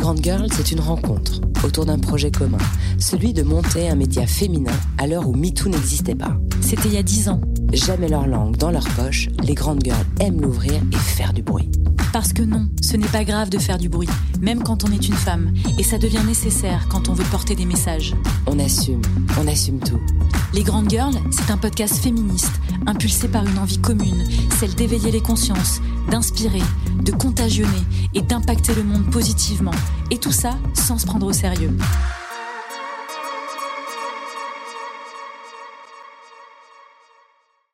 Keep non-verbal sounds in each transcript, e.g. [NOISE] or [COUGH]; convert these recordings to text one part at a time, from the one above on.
Grandes Girls, c'est une rencontre autour d'un projet commun, celui de monter un média féminin à l'heure où MeToo n'existait pas. C'était il y a dix ans. Jamais leur langue dans leur poche, les Grandes Girls aiment l'ouvrir et faire du bruit. Parce que non, ce n'est pas grave de faire du bruit, même quand on est une femme, et ça devient nécessaire quand on veut porter des messages. On assume, on assume tout. Les Grandes Girls, c'est un podcast féministe, impulsé par une envie commune, celle d'éveiller les consciences, d'inspirer, de contagionner et d'impacter le monde positivement. Et tout ça sans se prendre au sérieux.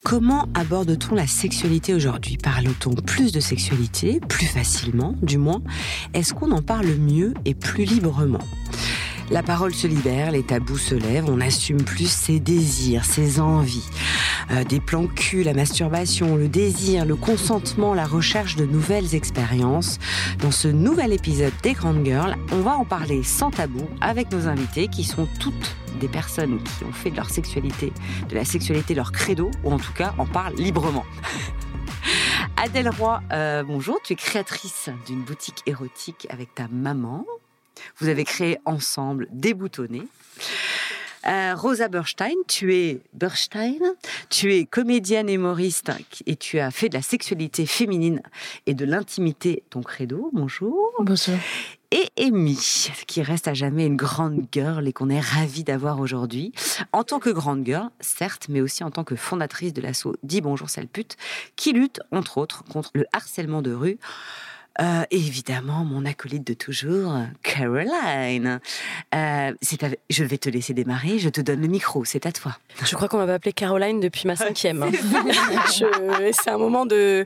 Comment aborde-t-on la sexualité aujourd'hui? Parle-t-on plus de sexualité, plus facilement, du moins? Est-ce qu'on en parle mieux et plus librement? La parole se libère, les tabous se lèvent, on assume plus ses désirs, ses envies. Euh, des plans cul, la masturbation, le désir, le consentement, la recherche de nouvelles expériences. Dans ce nouvel épisode des Grandes Girls, on va en parler sans tabou avec nos invités qui sont toutes des personnes qui ont fait de leur sexualité, de la sexualité leur credo, ou en tout cas en parlent librement. [LAUGHS] Adèle Roy, euh, bonjour, tu es créatrice d'une boutique érotique avec ta maman. Vous avez créé ensemble Déboutonné. Euh, Rosa Burstein, tu es Burstein, tu es comédienne et humoriste et tu as fait de la sexualité féminine et de l'intimité ton credo. Bonjour. Bonjour. Et Amy, qui reste à jamais une grande girl et qu'on est ravi d'avoir aujourd'hui. En tant que grande girl, certes, mais aussi en tant que fondatrice de l'assaut Dis Bonjour Sale Pute, qui lutte, entre autres, contre le harcèlement de rue. Euh, évidemment, mon acolyte de toujours, Caroline. Euh, je vais te laisser démarrer, je te donne le micro, c'est à toi. Je crois qu'on m'avait appelée Caroline depuis ma [LAUGHS] cinquième. Hein. c'est un moment de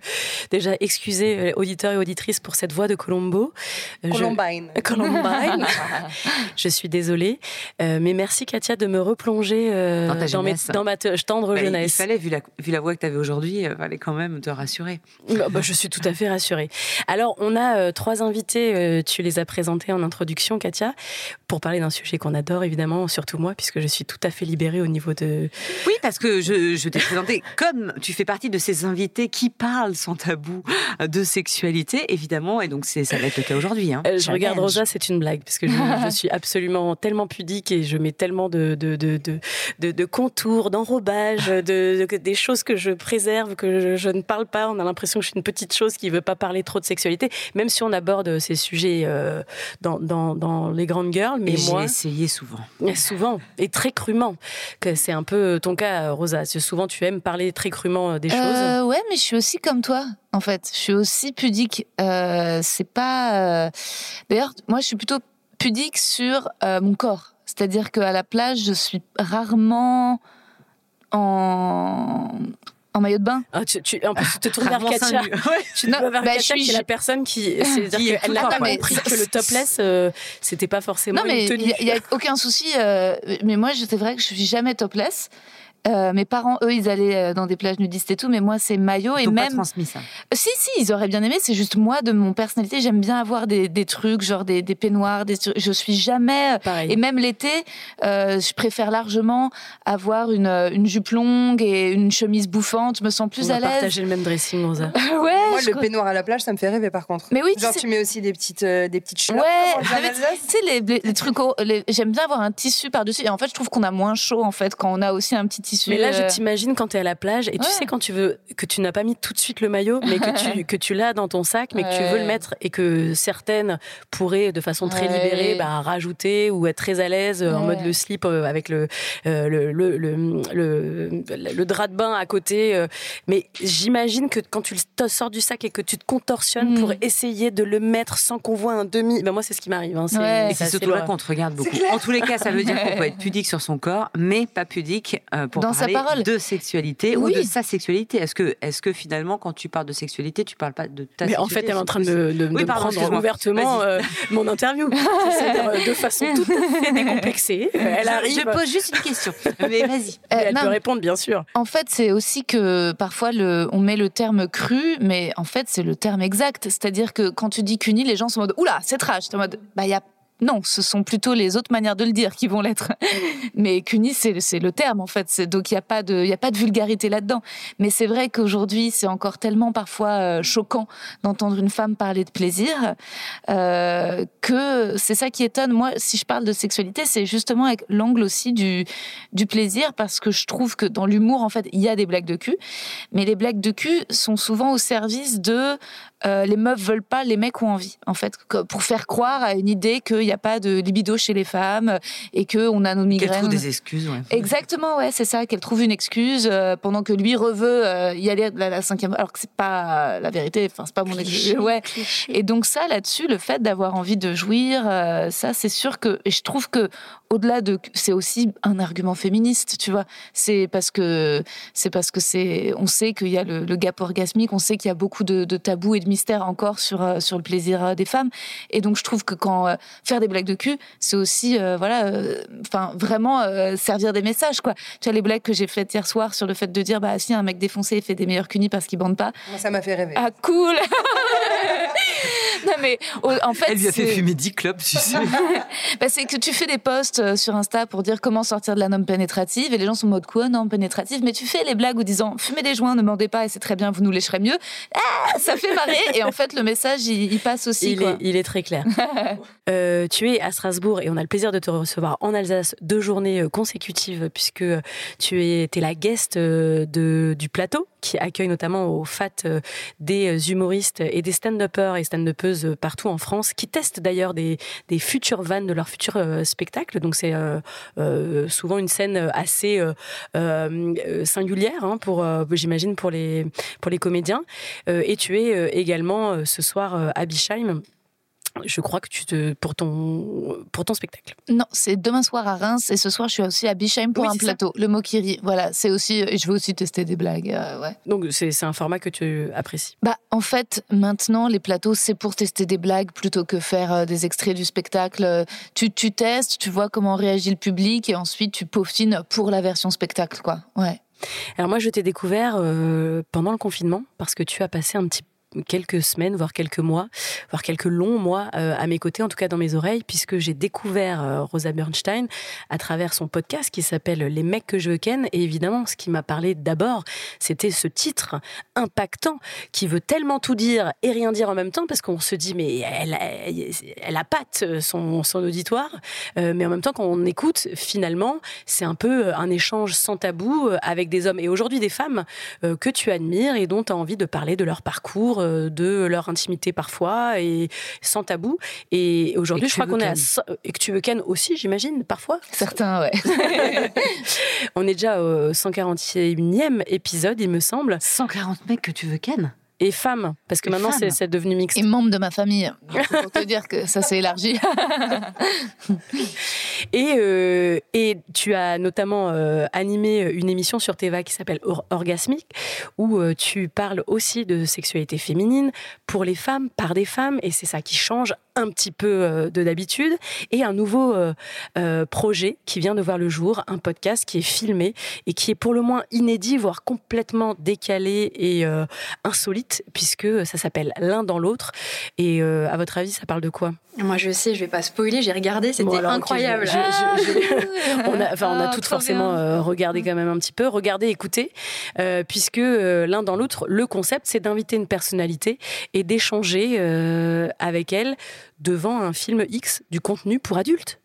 déjà excuser euh, auditeurs et auditrices pour cette voix de Colombo. Columbine. Je... Columbine. [LAUGHS] je suis désolée, mais merci Katia de me replonger dans, dans, ma tendre jeunesse. Il fallait, vu la, vu la voix que tu avais aujourd'hui, il fallait quand même te rassurer. Bah, bah, je suis tout à fait rassurée. Alors, on a euh, trois invités, euh, tu les as présentés en introduction, Katia, pour parler d'un sujet qu'on adore, évidemment, surtout moi, puisque je suis tout à fait libérée au niveau de... Oui, parce que je, t'ai présenté [LAUGHS] comme tu fais partie de ces invités qui parlent sans tabou de sexualité, évidemment, et donc ça va être le cas aujourd'hui. Hein. Euh, je regarde Rosa, c'est une blague, parce que je, [LAUGHS] suis absolument tellement pudique et je mets tellement de, de, de, de, de contours, d'enrobage, de, des choses que je préserve, que je, je ne parle pas. On a l'impression que je suis une petite chose qui ne veut pas parler trop de sexualité même si on aborde ces sujets euh, dans, dans, les grandes girls. Mais moi, j'ai essayé souvent. Souvent et très crûment. Que c'est un peu ton cas, Rosa. Souvent, tu aimes parler très crûment euh, des choses. Euh, ouais, mais je suis aussi comme toi. En fait, je suis aussi pudique. c'est pas. D'ailleurs, moi, je suis plutôt pudique sur mon corps. C'est-à-dire qu'à la plage, je suis rarement en en maillot de bain. Ah, tu, tu, en plus, tu te tournes vers [LAUGHS] Katia. Tu te tournes vers bah, Katia, qui est la personne qui. C'est-à-dire qu'elle n'a pas compris que le topless, euh, c'était pas forcément non, mais Il n'y a, aucun souci. Euh, mais moi, c'est vrai que je suis jamais topless. Euh, mes parents, eux, ils allaient euh, dans des plages nudistes et tout, mais moi, c'est maillot et même. Pas transmis ça. Si, si, ils auraient bien aimé. C'est juste moi, de mon personnalité, j'aime bien avoir des, des, trucs, genre des, des peignoirs. Des... Je suis jamais. Pareil. Et même l'été, euh, je préfère largement avoir une, une jupe longue et une chemise bouffante. Je me sens plus On à l'aise. Partager le même dressing, Rosa. [LAUGHS] ouais. Moi, le peignoir à la plage, ça me fait rêver, par contre. Mais oui. Genre, tu mets aussi des petites, des petites choses. Ouais. Tu sais, les, les, trucs. J'aime bien avoir un tissu par dessus. Et en fait, je trouve qu'on a moins chaud en fait quand on a aussi un petit tissu. Mais là, je Imagine quand tu es à la plage et tu sais quand tu veux que tu n'as pas mis tout de suite le maillot, mais que tu, [LAUGHS] que tu l'as dans ton sac, mais que tu veux le mettre et que certaines pourraient de façon très libérée bah, rajouter ou être très à l'aise en mode le slip euh, avec le, euh, le, le, le, le, drap de bain à côté. Euh. Mais j'imagine que quand tu le sors du sac et que tu te contorsionnes pour mm. essayer de le mettre sans qu'on voit un demi, ben moi c'est ce qui m'arrive. Hein, c'est surtout là qu'on te regarde beaucoup. En tous les cas, ça veut dire [LAUGHS] qu'on peut être pudique sur son corps, mais pas pudique pour dans parler sa parole. de sexualité ou de sa sexualité. Est-ce que, est que finalement, quand tu parles de sexualité, tu parles pas de ta Mais en fait, elle est en train de, de, prendre ouvertement euh, mon interview. [LAUGHS] C'est-à-dire euh, de façon tout à fait décomplexée. Elle arrive. Je pose juste une question. Mais vas-y. elle peut répondre, bien sûr. En fait, c'est aussi que parfois, le, on met le terme cru, mais en fait, c'est le terme exact. C'est-à-dire que quand tu dis cuni, les gens sont en mode Oula, c'est trash. en mode Bah, il y a non, ce sont plutôt les autres manières de le dire qui vont l'être. [LAUGHS] Mais CUNY, c'est le terme en fait. Donc il n'y a pas de, il a pas de vulgarité là-dedans. Mais c'est vrai qu'aujourd'hui, c'est encore tellement parfois euh, choquant d'entendre une femme parler de plaisir euh, que c'est ça qui étonne. Moi, si je parle de sexualité, c'est justement avec l'angle aussi du du plaisir parce que je trouve que dans l'humour, en fait, il y a des blagues de cul, mais les blagues de cul sont souvent au service de euh, les meufs veulent pas, les mecs ont envie, en fait, pour faire croire à une idée qu'il n'y a pas de libido chez les femmes et que on a nos migraines. Qu'elle trouve des excuses, ouais. Exactement, ouais, c'est ça, qu'elle trouve une excuse euh, pendant que lui reveut euh, y aller à la, cinquième, alors que c'est pas la vérité, enfin c'est pas mon excuse, ouais. Et donc ça, là-dessus, le fait d'avoir envie de jouir, ça, c'est sûr que, et je trouve que au-delà de, c'est aussi un argument féministe, tu vois. C'est parce que c'est parce que c'est, on sait qu'il y a le, gap orgasmique, on sait qu'il y a beaucoup de, de tabous et de mystère encore sur euh, sur le plaisir euh, des femmes. Et donc je trouve que quand euh, faire des blagues de cul, c'est aussi voilà, enfin vraiment servir des messages quoi. Tu as les blagues que j'ai faites hier soir sur le fait de dire bah si un mec défoncé fait des meilleurs cunis parce qu'il bande pas. ça m'a fait rêver. Ah cool. [LAUGHS] [LAUGHS] non mais en fait elle lui a fait fumer 10 clubs tu sais. [LAUGHS] bah, c'est que tu fais des posts sur Insta pour dire comment sortir de la norme pénétrative et les gens sont en mode quoi norme pénétrative? Mais tu fais les blagues ou disant fumez des joints ne mendez pas et c'est très bien vous nous lécherez mieux. Ah, ça fait marrer et en fait le message il, passe aussi il, Est, il est très clair. [LAUGHS] Euh, tu es à Strasbourg et on a le plaisir de te recevoir en Alsace deux journées euh, consécutives puisque tu es, es la guest euh, de, du plateau qui accueille notamment au FAT des humoristes et des stand-uppers et stand-uppeuses partout en France, qui testent d'ailleurs des, des futures vannes de leurs futurs spectacles. Donc c'est souvent une scène assez singulière hein, pour, j'imagine, pour les, pour les comédiens. et tu es également ce soir à Bischheim je crois que tu te pour ton pour ton spectacle. Non, c'est demain soir à Reims et ce soir je suis aussi à Bischheim pour un plateau. Le rit. Voilà, c'est aussi je veux aussi tester des blagues. Euh, ouais. Donc c'est un format que tu apprécies. Bah en fait maintenant les plateaux c'est pour tester des blagues plutôt que faire euh, des extraits du spectacle. Tu tu testes, tu vois comment réagit le public et ensuite tu peaufines pour la version spectacle quoi. Ouais. Alors moi je t'ai découvert euh, pendant le confinement parce que tu as passé un petit quelques semaines, voire quelques mois, voire quelques longs mois euh, à mes côtés, en tout cas dans mes oreilles, puisque j'ai découvert euh, Rosa Bernstein à travers son podcast qui s'appelle Les mecs que je ken. Et évidemment, ce qui m'a parlé d'abord, c'était ce titre impactant qui veut tellement tout dire et rien dire en même temps, parce qu'on se dit, mais elle, elle, a patte son, son auditoire. Euh, mais en même temps, quand on écoute, finalement, c'est un peu un échange sans tabou avec des hommes et aujourd'hui des femmes que tu admires et dont tu as envie de parler de leur parcours euh, de leur intimité parfois et sans tabou. Et aujourd'hui, je crois qu'on est à et que tu veux Ken aussi, j'imagine, parfois. Certains, ouais. [LAUGHS] on est déjà au 141e épisode, il me semble. 140 mecs que tu veux Ken et femmes, parce que maintenant c'est devenu mixte. Et membres de ma famille, pour te dire que ça s'est élargi. [LAUGHS] [LAUGHS] et, euh, et tu as notamment euh, animé une émission sur Teva qui s'appelle Orgasmique, où euh, tu parles aussi de sexualité féminine pour les femmes, par des femmes, et c'est ça qui change un petit peu de d'habitude. Et un nouveau projet qui vient de voir le jour, un podcast qui est filmé et qui est pour le moins inédit, voire complètement décalé et insolite puisque ça s'appelle L'un dans l'autre. Et euh, à votre avis, ça parle de quoi? Moi, je sais, je vais pas spoiler, j'ai regardé, c'était incroyable. [LAUGHS] on a, on a ah, toutes forcément euh, regardé quand même un petit peu, regardé, écouté, euh, puisque L'un dans l'autre, le concept, c'est d'inviter une personnalité et d'échanger avec elle devant un film X du contenu pour adultes.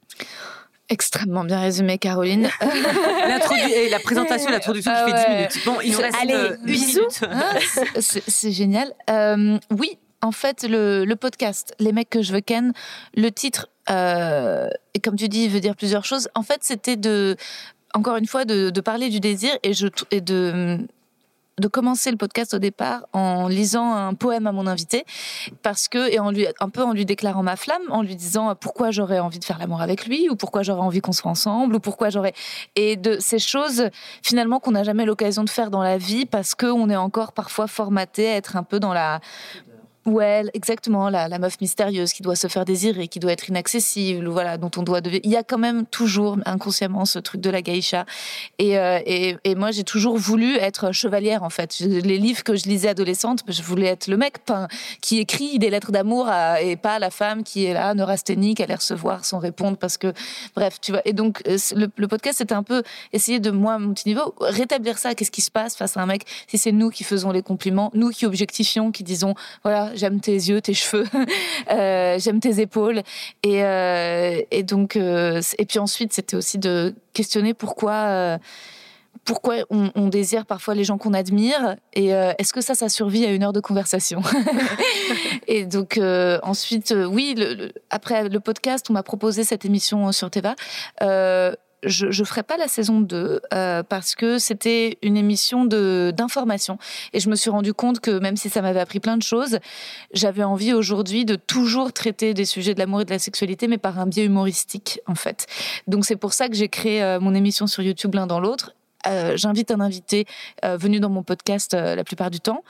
Extrêmement bien résumé, Caroline. [LAUGHS] et la présentation, l'introduction qui fait 10 minutes. Bon, il nous reste Allez, euh, bisous. Ah, c'est génial. Euh, oui, en fait, le, podcast, Les mecs que je veux ken, le titre, euh, et comme tu dis, il veut dire plusieurs choses. En fait, c'était de, encore une fois, de, de, parler du désir et, je, et de de commencer le podcast au départ en lisant un poème à mon invité parce que et en lui un peu en lui déclarant ma flamme en lui disant pourquoi j'aurais envie de faire l'amour avec lui ou pourquoi j'aurais envie qu'on soit ensemble ou pourquoi j'aurais et de ces choses finalement qu'on n'a jamais l'occasion de faire dans la vie parce que on est encore parfois formaté à être un peu dans la Ouais, exactement, la, meuf mystérieuse qui doit se faire désirer, qui doit être inaccessible, voilà, dont on doit devenir. Il y a quand même toujours inconsciemment ce truc de la geisha. Et, euh, et, et moi, j'ai toujours voulu être chevalière, en fait. Les livres que je lisais adolescente, je voulais être le mec qui écrit des lettres d'amour et pas la femme qui est là, neurasthénique, à les recevoir sans répondre parce que, bref, tu vois. Et donc, euh, le, le podcast, c'était un peu essayer de, moi, à mon petit niveau, rétablir ça. Qu'est-ce qui se passe face à un mec? Si c'est nous qui faisons les compliments, nous qui objectifions, qui disons, voilà, j'aime tes yeux, tes cheveux, [LAUGHS] euh, j'aime tes épaules. Et, euh, et donc, euh, et puis ensuite, c'était aussi de questionner pourquoi pourquoi on, désire parfois les gens qu'on admire. Et est-ce que ça, ça survit à une heure de conversation [LAUGHS] Et donc ensuite, oui, après le podcast, on m'a proposé cette émission sur Teva je ne ferai pas la saison 2 euh, parce que c'était une émission d'information et je me suis rendu compte que même si ça m'avait appris plein de choses, j'avais envie aujourd'hui de toujours traiter des sujets de l'amour et de la sexualité mais par un biais humoristique en fait. Donc c'est pour ça que j'ai créé euh, mon émission sur YouTube l'un dans l'autre euh, j'invite un invité euh, venu dans mon podcast euh, la plupart du temps.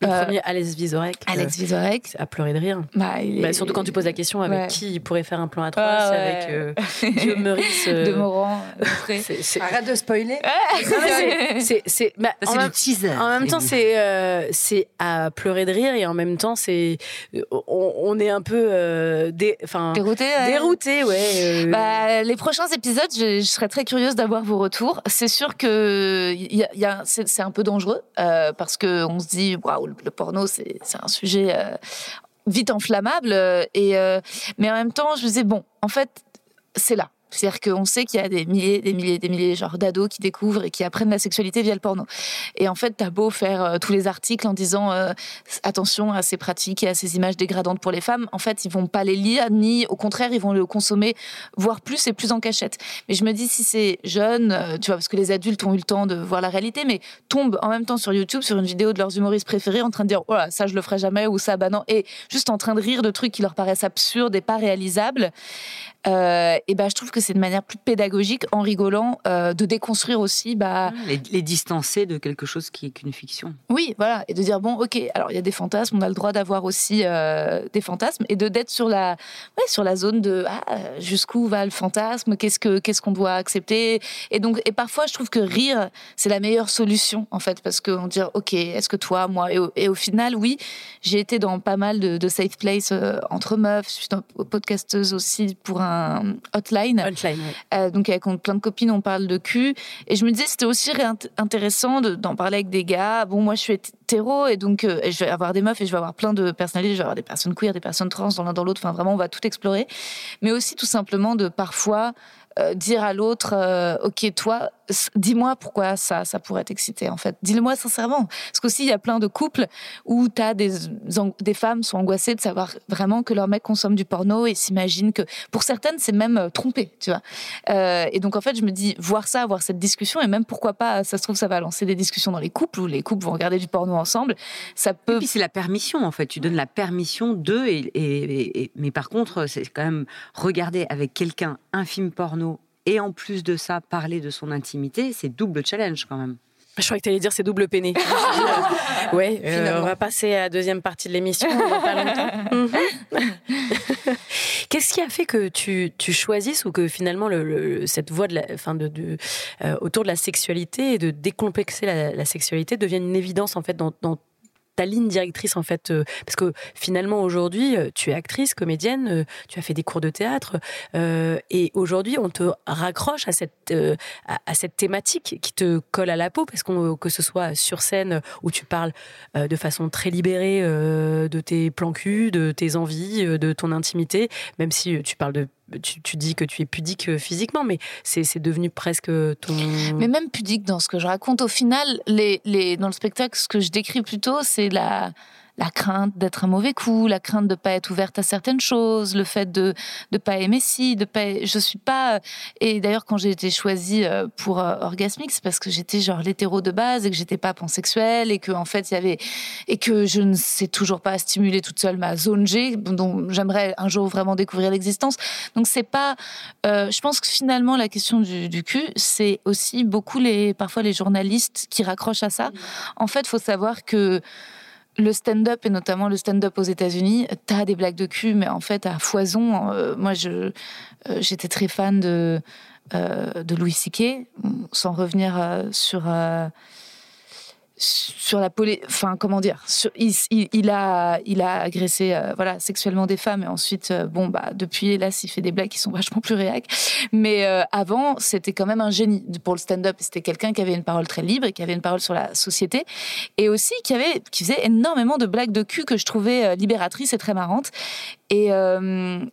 Le premier, Alex Vizorek. Alex Vizorek. À pleurer de rire. Bah, bah, surtout quand tu poses la question avec qui il pourrait faire un plan à trois, ah, avec [LAUGHS] Guillaume Meurice. De Morand. [LAUGHS] Arrête de spoiler. [LAUGHS] c'est bah, le teaser. En même temps, c'est c'est à pleurer de rire et en même temps, c'est on, est un peu dé, dérouté. Dérouté, ouais. Bah, les prochains épisodes, je, je serais très curieuse d'avoir vos retours. C'est sûr que c'est un peu dangereux euh, parce que on se dit waouh le, porno c'est un sujet euh, vite enflammable et euh, mais en même temps je me disais bon en fait c'est là c'est-à-dire qu'on sait qu'il y a des milliers, des milliers, des milliers genre d'ados qui découvrent et qui apprennent la sexualité via le porno. Et en fait, t'as beau faire euh, tous les articles en disant euh, attention à ces pratiques et à ces images dégradantes pour les femmes, en fait, ils vont pas les lire ni au contraire, ils vont le consommer, voire plus et plus en cachette. Mais je me dis si c'est jeune, euh, tu vois, parce que les adultes ont eu le temps de voir la réalité, mais tombent en même temps sur YouTube sur une vidéo de leurs humoristes préférés en train de dire oh ça je le ferai jamais ou ça bah non et juste en train de rire de trucs qui leur paraissent absurdes et pas réalisables. Et ben je trouve que c'est une manière plus pédagogique, en rigolant, euh, de déconstruire aussi. Bah, les, distancer de quelque chose qui est qu'une fiction. Oui, voilà. Et de dire, bon, ok, alors il y a des fantasmes, on a le droit d'avoir aussi euh, des fantasmes, et de d'être sur la, ouais, sur la zone de ah, jusqu'où va le fantasme, qu'est-ce qu'on qu'est-ce qu'on doit accepter. Et donc, et parfois, je trouve que rire, c'est la meilleure solution, en fait, parce qu'on dit, ok, est-ce que toi, moi, et au, final, oui, j'ai été dans pas mal de, safe place euh, entre meufs, je suis podcasteuse aussi pour un hotline. Euh, donc avec plein de copines, on parle de cul. Et je me disais, c'était aussi intéressant d'en parler avec des gars. Bon, moi, je suis hétéro et donc euh, je vais avoir des meufs et je vais avoir plein de personnalités. Je vais avoir des personnes queer, des personnes trans dans l'un dans l'autre. Enfin, vraiment, on va tout explorer. Mais aussi tout simplement de parfois euh, dire à l'autre, ok, toi, dis-moi pourquoi ça, ça pourrait t'exciter en fait. Dis-le-moi sincèrement. Parce qu'aussi, il y a plein de couples où tu as des, des femmes sont angoissées de savoir vraiment que leur mec consomme du porno et s'imaginent que, pour certaines, c'est même euh, trompé, tu vois. Euh, et donc, en fait, je me dis, voir ça, voir cette discussion, et même pourquoi pas, ça se trouve, ça va lancer des discussions dans les couples où les couples vont regarder du porno ensemble. Ça peut. Et puis, c'est la permission, en fait. Tu donnes la permission d'eux, et, et, mais par contre, c'est quand même regarder avec quelqu'un un film porno et en plus de ça, parler de son intimité, c'est double challenge quand même. Je crois que tu allais dire c'est double peiné. [LAUGHS] ouais, euh, on va passer à la deuxième partie de l'émission pas longtemps. [LAUGHS] [LAUGHS] Qu'est-ce qui a fait que tu, tu choisisses ou que finalement le, cette voie de la, fin de, de euh, autour de la sexualité et de décomplexer la, sexualité devienne une évidence en fait dans, dans ta ligne directrice en fait euh, parce que finalement aujourd'hui euh, tu es actrice comédienne euh, tu as fait des cours de théâtre et aujourd'hui on te raccroche à cette à, cette thématique qui te colle à la peau parce qu'on que ce soit sur scène où tu parles de façon très libérée de tes plans cul de tes envies de ton intimité même si tu parles de tu, dis que tu es pudique euh, physiquement, mais c'est devenu presque ton. Mais même pudique dans ce que je raconte. Au final, les, les, dans le spectacle, ce que je décris plutôt, c'est la, la crainte d'être un mauvais coup, la crainte de pas être ouverte à certaines choses, le fait de de pas aimer si, de pas. Je suis pas. Et d'ailleurs, quand j'ai été choisie euh, pour euh, Orgasmic, c'est parce que j'étais genre l'hétéro de base et que j'étais pas pansexuelle et que en fait il y avait et que je ne sais toujours pas stimuler toute seule ma zone G, dont j'aimerais un jour vraiment découvrir l'existence. Donc c'est pas. Euh, je pense que finalement la question du, du cul, c'est aussi beaucoup les parfois les journalistes qui raccrochent à ça. En fait, faut savoir que le stand-up et notamment le stand-up aux États-Unis, t'as des blagues de cul, mais en fait à foison. Euh, moi, je j'étais très fan de de Louis C.K. Sans revenir sur sur la poli enfin comment dire il, a il a agressé euh, voilà sexuellement des femmes et ensuite euh, bon bah depuis hélas il fait des blagues qui sont vachement plus réac mais euh, avant c'était quand même un génie pour le stand-up. C'était quelqu'un qui avait une parole très libre et qui avait une parole sur la société et aussi qui avait qui faisait énormément de blagues de cul que je trouvais libératrices et très marrantes et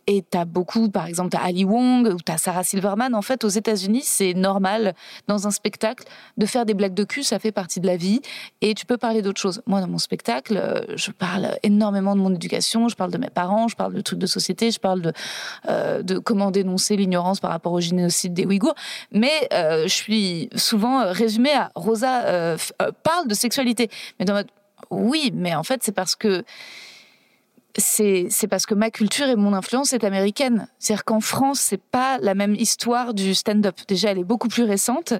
et t'as beaucoup par exemple t'as Ali Wong ou t'as Sarah Silverman en fait aux États-Unis c'est normal dans un spectacle de faire des blagues de cul ça fait partie de la vie et tu peux parler d'autres choses. Moi, dans mon spectacle, euh, je parle énormément de mon éducation, je parle de mes parents, je parle de trucs de société, je parle de, euh, comment dénoncer l'ignorance par rapport au génocide des Ouïghours. Mais euh, je suis souvent résumée à Rosa parle de sexualité. Mais dans mode, oui, mais en fait, c'est parce que c'est parce que ma culture et mon influence est américaine. C'est-à-dire qu'en France, c'est pas la même histoire du stand-up. Déjà, elle est beaucoup plus récente.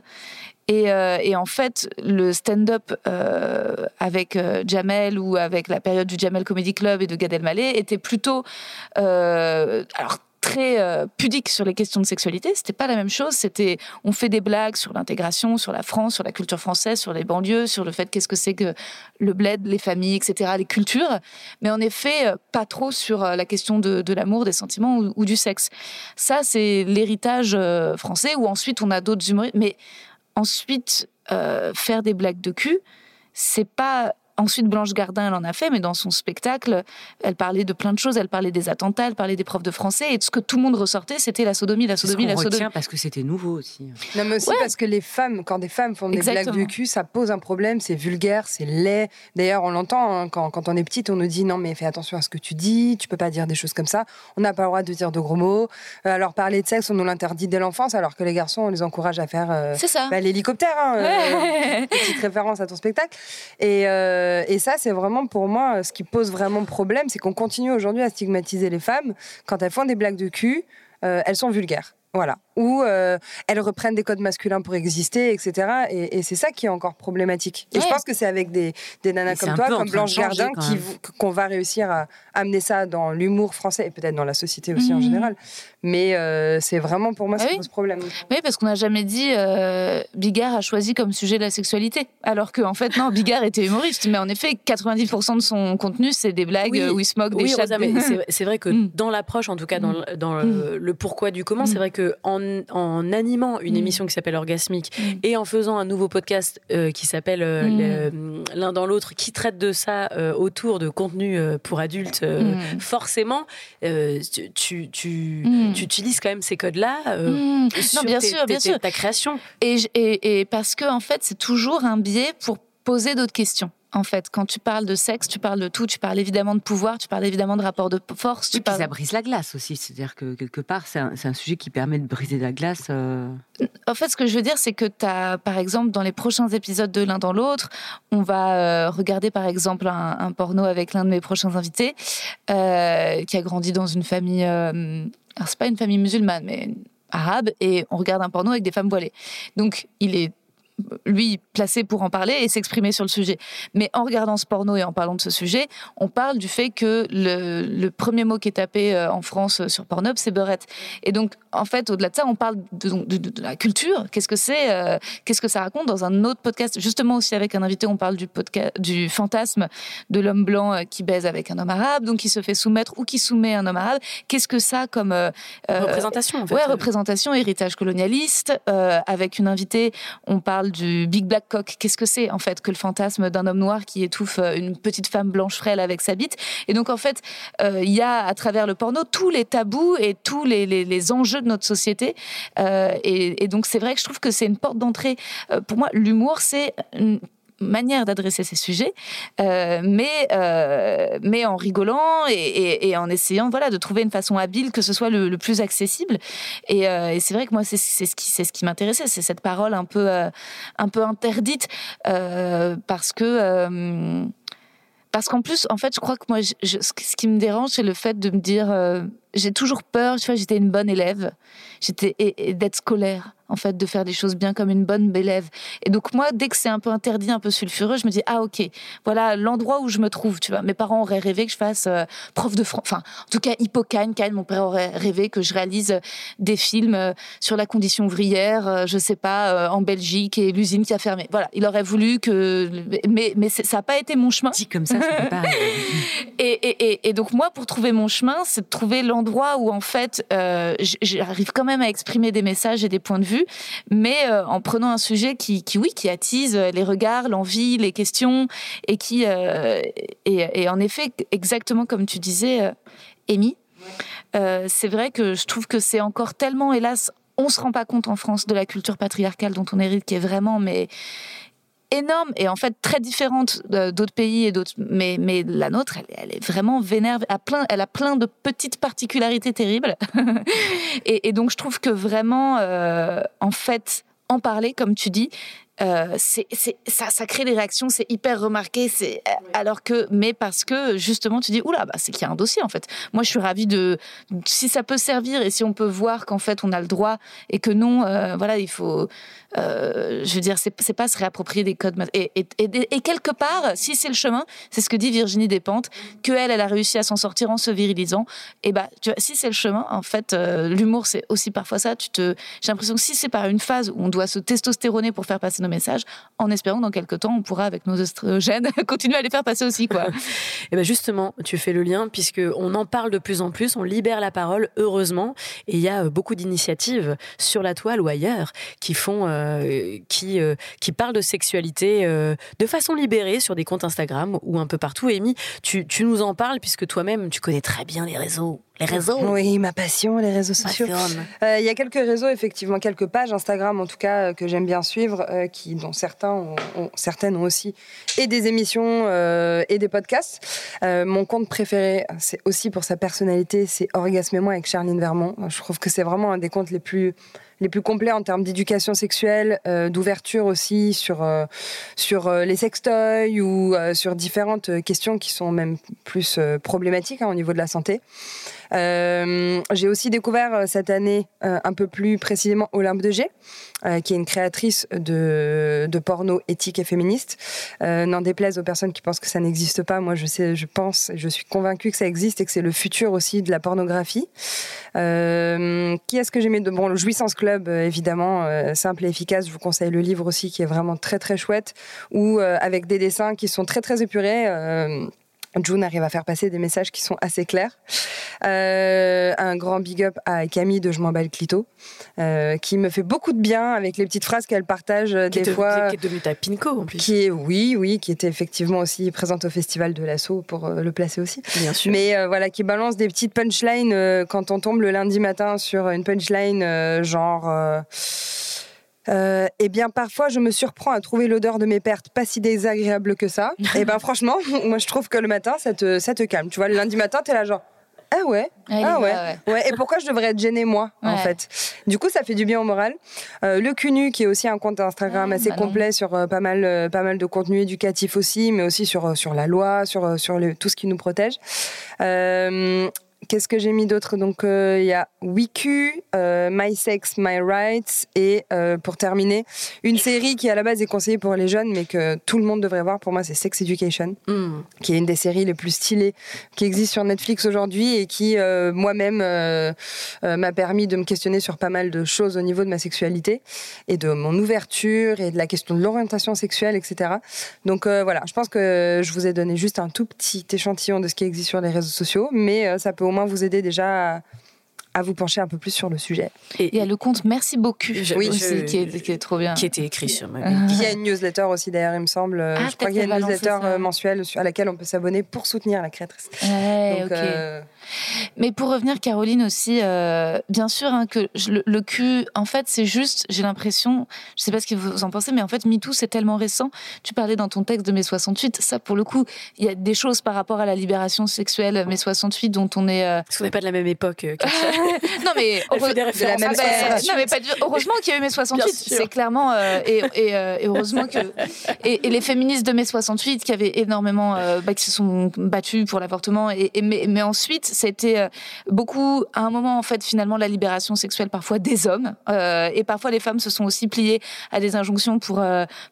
Et, euh, et, en fait, le stand-up euh, avec euh, Jamel ou avec la période du Jamel Comedy Club et de Gad Elmaleh était plutôt, euh, alors très euh, pudique sur les questions de sexualité. C'était pas la même chose. C'était, on fait des blagues sur l'intégration, sur la France, sur la culture française, sur les banlieues, sur le fait qu'est-ce que c'est que le bled, les familles, etc., les cultures. Mais en effet, pas trop sur la question de, l'amour, des sentiments ou, du sexe. Ça, c'est l'héritage français. Ou ensuite, on a d'autres humoristes. Mais ensuite, euh, faire des blagues de cul, c'est pas Ensuite, Blanche Gardin, elle en a fait, mais dans son spectacle, elle parlait de plein de choses. Elle parlait des attentats, elle parlait des profs de français. Et tout ce que tout le monde ressortait, c'était la sodomie, la sodomie, la sodomie. parce que c'était nouveau aussi. Non, mais aussi parce que les femmes, quand des femmes font des blagues de cul, ça pose un problème. C'est vulgaire, c'est laid. D'ailleurs, on l'entend hein, quand, quand, on est petite, on nous dit non, mais fais attention à ce que tu dis. Tu peux pas dire des choses comme ça. On n'a pas le droit de dire de gros mots. Euh, alors, parler de sexe, on nous l'interdit dès l'enfance, alors que les garçons, on les encourage à faire. Euh, c'est ça. Bah, l'hélicoptère. Hein, euh, [LAUGHS] petite référence à ton spectacle. Et, et ça, c'est vraiment pour moi ce qui pose vraiment problème, c'est qu'on continue aujourd'hui à stigmatiser les femmes quand elles font des blagues de cul, euh, elles sont vulgaires. Voilà. Ou euh, elles reprennent des codes masculins pour exister, etc. Et, c'est ça qui est encore problématique. Et je pense que c'est avec des, des nanas comme toi, comme Blanche Gardin, qu'on va réussir à amener ça dans l'humour français et peut-être dans la société aussi en mhm. général. Mais euh, c'est vraiment pour moi, ça pose problème. Oui, parce qu'on n'a jamais dit euh, Bigard a choisi comme sujet la sexualité. Alors qu'en en fait, non, Bigard était humoriste. Mais en effet, 90% de son contenu, c'est des blagues où il se moque des oui, C'est vrai que mm. dans l'approche, en tout cas dans, mm. le, mm. le, pourquoi du comment, c'est vrai que en en, animant une mm. émission qui s'appelle Orgasmique mm. et en faisant un nouveau podcast euh, qui s'appelle euh, mm. L'un dans l'autre, qui traite de ça euh, autour de contenu pour adultes, forcément, tu, tu, utilises quand même ces codes-là sur bien sûr, bien sûr. ta création. Et, et, et parce que, en fait, c'est toujours un biais pour poser d'autres questions en fait. Quand tu parles de sexe, tu parles de tout. Tu parles évidemment de pouvoir, tu parles évidemment de rapport de force. Tu ça brise la glace aussi. C'est-à-dire que quelque part, c'est un, sujet qui permet de briser la glace. Euh. En fait, ce que je veux dire, c'est que tu as, par exemple, dans les prochains épisodes de l'un dans l'autre, on va euh, regarder, par exemple, un, porno avec l'un de mes prochains invités euh, qui a grandi dans une famille. alors, c'est pas une famille musulmane, mais arabe, et on regarde un porno avec des femmes voilées. Donc, il est lui placé pour en parler et s'exprimer sur le sujet. Mais en regardant ce porno et en parlant de ce sujet, on parle du fait que le, premier mot qui est tapé euh, en France sur Pornhub, c'est beurette. Et donc, en fait, au-delà de ça, on parle de, la culture. Qu'est-ce que c'est euh, Qu'est-ce que ça raconte dans un autre podcast? Justement aussi avec un invité, on parle du, podcast, du fantasme de l'homme blanc euh, qui baise avec un homme arabe, donc qui se fait soumettre ou qui soumet un homme arabe. Qu'est-ce que ça comme représentation en fait. Ouais, représentation, héritage colonialiste. avec une invitée, on parle du Big Black Cock. Qu'est-ce que c'est en fait que le fantasme d'un homme noir qui étouffe euh, une petite femme blanche frêle avec sa bite? Et donc en fait, euh, il y a à travers le porno tous les tabous et tous les, les, enjeux de notre société. Euh, et, et, donc c'est vrai que je trouve que c'est une porte d'entrée. pour moi, l'humour, c'est manière d'adresser ces sujets, euh, mais, euh, mais en rigolant et, en essayant voilà, de trouver une façon habile que ce soit le, plus accessible. Et, euh, et c'est vrai que moi, c'est ce qui, ce qui m'intéressait, c'est cette parole un peu, un peu interdite, parce que... parce qu'en plus, en fait, je crois que moi, ce qui me dérange, c'est le fait de me dire, j'ai toujours peur, tu vois, j'étais une bonne élève, j'étais d'être scolaire en fait, de faire des choses bien comme une bonne élève. Et donc, moi, dès que c'est un peu interdit, un peu sulfureux, je me dis, ah, ok, voilà l'endroit où je me trouve, tu vois. Mes parents auraient rêvé que je fasse euh, prof de français, enfin, en tout cas, hippocane, mon père aurait rêvé que je réalise euh, des films euh, sur la condition ouvrière, je sais pas, en Belgique et l'usine qui a fermé. Voilà, il aurait voulu que, mais, mais ça n'a pas été mon chemin. Dit comme ça, ça peut pas. [LAUGHS] et, et, et, donc, moi, pour trouver mon chemin, c'est de trouver l'endroit où, en fait, j'arrive quand même à exprimer des messages et des points de vue mais euh, en prenant un sujet qui, oui, qui attise les regards, l'envie, les questions, et qui, euh, et, en effet, exactement comme tu disais, euh, Amy, c'est vrai que je trouve que c'est encore tellement, hélas, on se rend pas compte en France de la culture patriarcale dont on hérite, qui est vraiment, mais énorme et en fait très différente d'autres pays et d'autres mais mais la nôtre elle, est vraiment vénère à plein elle a plein de petites particularités terribles [LAUGHS] et, donc je trouve que vraiment euh, en fait en parler comme tu dis euh, c'est, ça, ça crée des réactions, c'est hyper remarqué, c'est alors que, mais parce que justement, tu dis, oula, bah, c'est qu'il y a un dossier en fait. Moi, je suis ravie de, si ça peut servir et si on peut voir qu'en fait on a le droit et que non, euh, voilà, il faut, euh, je veux dire, c'est pas se réapproprier des codes. Et, quelque part, si c'est le chemin, c'est ce que dit Virginie Despentes, que elle, a réussi à s'en sortir en se virilisant. Et bah, tu vois, si c'est le chemin, en fait, euh, l'humour, c'est aussi parfois ça. Tu te, j'ai l'impression que si c'est par une phase où on doit se testostéroner pour faire passer nos messages, en espérant que dans quelques temps, on pourra, avec nos oestrogènes, [LAUGHS] continuer à les faire passer aussi, quoi. [LAUGHS] et ben justement, tu fais le lien puisque on en parle de plus en plus, on libère la parole, heureusement, et il y a euh, beaucoup d'initiatives sur la toile ou ailleurs qui font qui, euh, qui parle de sexualité euh, de façon libérée sur des comptes Instagram ou un peu partout. Amy, tu, tu nous en parles puisque toi-même, tu connais très bien les réseaux. Les réseaux Oui, ma passion, les réseaux sociaux. Il y a quelques réseaux, effectivement, quelques pages Instagram, en tout cas, que j'aime bien suivre, qui, dont certains ont, certaines ont aussi, et des émissions et des podcasts. mon compte préféré, c'est aussi pour sa personnalité, c'est Orgasme et moi avec Charline Vermont. Je trouve que c'est vraiment un des comptes les plus les plus complets en termes d'éducation sexuelle, euh, d'ouverture aussi sur, euh, sur euh, les sextoys ou sur différentes questions qui sont même plus problématiques hein, au niveau de la santé. Euh, j'ai aussi découvert euh, cette année, euh, un peu plus précisément, Olympe de G, qui est une créatrice de, porno éthique et féministe. N'en déplaise aux personnes qui pensent que ça n'existe pas, moi je sais, je pense, je suis convaincue que ça existe et que c'est le futur aussi de la pornographie. qui est-ce que j'ai mis de bon? Le Jouissance Club évidemment simple et efficace. Je vous conseille le livre aussi qui est vraiment très très chouette ou avec des dessins qui sont très très épurés. June arrive à faire passer des messages qui sont assez clairs. Euh, un grand big up à Camille de Je m'en bats le clito, euh, qui me fait beaucoup de bien avec les petites phrases qu'elle partage euh, des fois. Qui est devenue ta Pinko en plus. Qui est, oui, oui, qui était effectivement aussi présente au festival de l'assaut pour le placer aussi. Bien sûr. Mais voilà, qui balance des petites punchlines quand on tombe le lundi matin sur une punchline genre. Euh, eh bien, parfois, je me surprends à trouver l'odeur de mes pertes pas si désagréable que ça. et [LAUGHS] eh ben, franchement, [LAUGHS] moi, je trouve que le matin, ça te, ça te calme. Tu vois, le lundi matin, t'es là genre. Ah ouais, ah ouais. ouais. Et pourquoi je devrais être gênée moi en fait? Du coup, ça fait du bien au moral. Euh, le CUNU, qui est aussi un compte Instagram assez bah complet sur euh, pas mal, euh, pas mal de contenu éducatif aussi, mais aussi sur sur la loi, sur sur tout ce qui nous protège. Qu'est-ce que j'ai mis d'autre? Donc, euh, il y a WICU, euh, My Sex, My Rights, et euh, pour terminer, une série qui à la base est conseillée pour les jeunes, mais que tout le monde devrait voir. Pour moi, c'est Sex Education, mm. qui est une des séries les plus stylées qui existent sur Netflix aujourd'hui et qui moi-même m'a permis de me questionner sur pas mal de choses au niveau de ma sexualité et de mon ouverture et de la question de l'orientation sexuelle, etc. Donc voilà, je pense que je vous ai donné juste un tout petit échantillon de ce qui existe sur les réseaux sociaux, mais ça peut au moins vous aider déjà à, vous pencher un peu plus sur le sujet. Et il y a le compte Merci beaucoup oui, aussi, qui, est, trop bien. Qui était écrit sur ma Il y a une newsletter aussi d'ailleurs, il me semble. Ah, je crois qu'il y a une newsletter euh, mensuelle à laquelle on peut s'abonner pour soutenir la créatrice. Donc, euh, mais pour revenir, Caroline aussi, euh, bien sûr hein, que le, cul, en fait, c'est juste, j'ai l'impression, je sais pas ce que vous en pensez, mais en fait, MeToo, c'est tellement récent. Tu parlais dans ton texte de mai 68, ça, pour le coup, il y a des choses par rapport à la libération sexuelle mai 68 dont on est. Euh... Parce qu'on n'est pas de la même époque. Euh, [LAUGHS] non, mais, heureusement qu'il y a eu mai 68, c'est clairement. Euh, et, et, heureusement que. Et, les féministes de mai 68 qui avaient énormément. Bah, qui se sont battues pour l'avortement. Et, mais, mais ensuite, c'était beaucoup, à un moment, en fait, finalement, la libération sexuelle parfois des hommes. et parfois, les femmes se sont aussi pliées à des injonctions pour,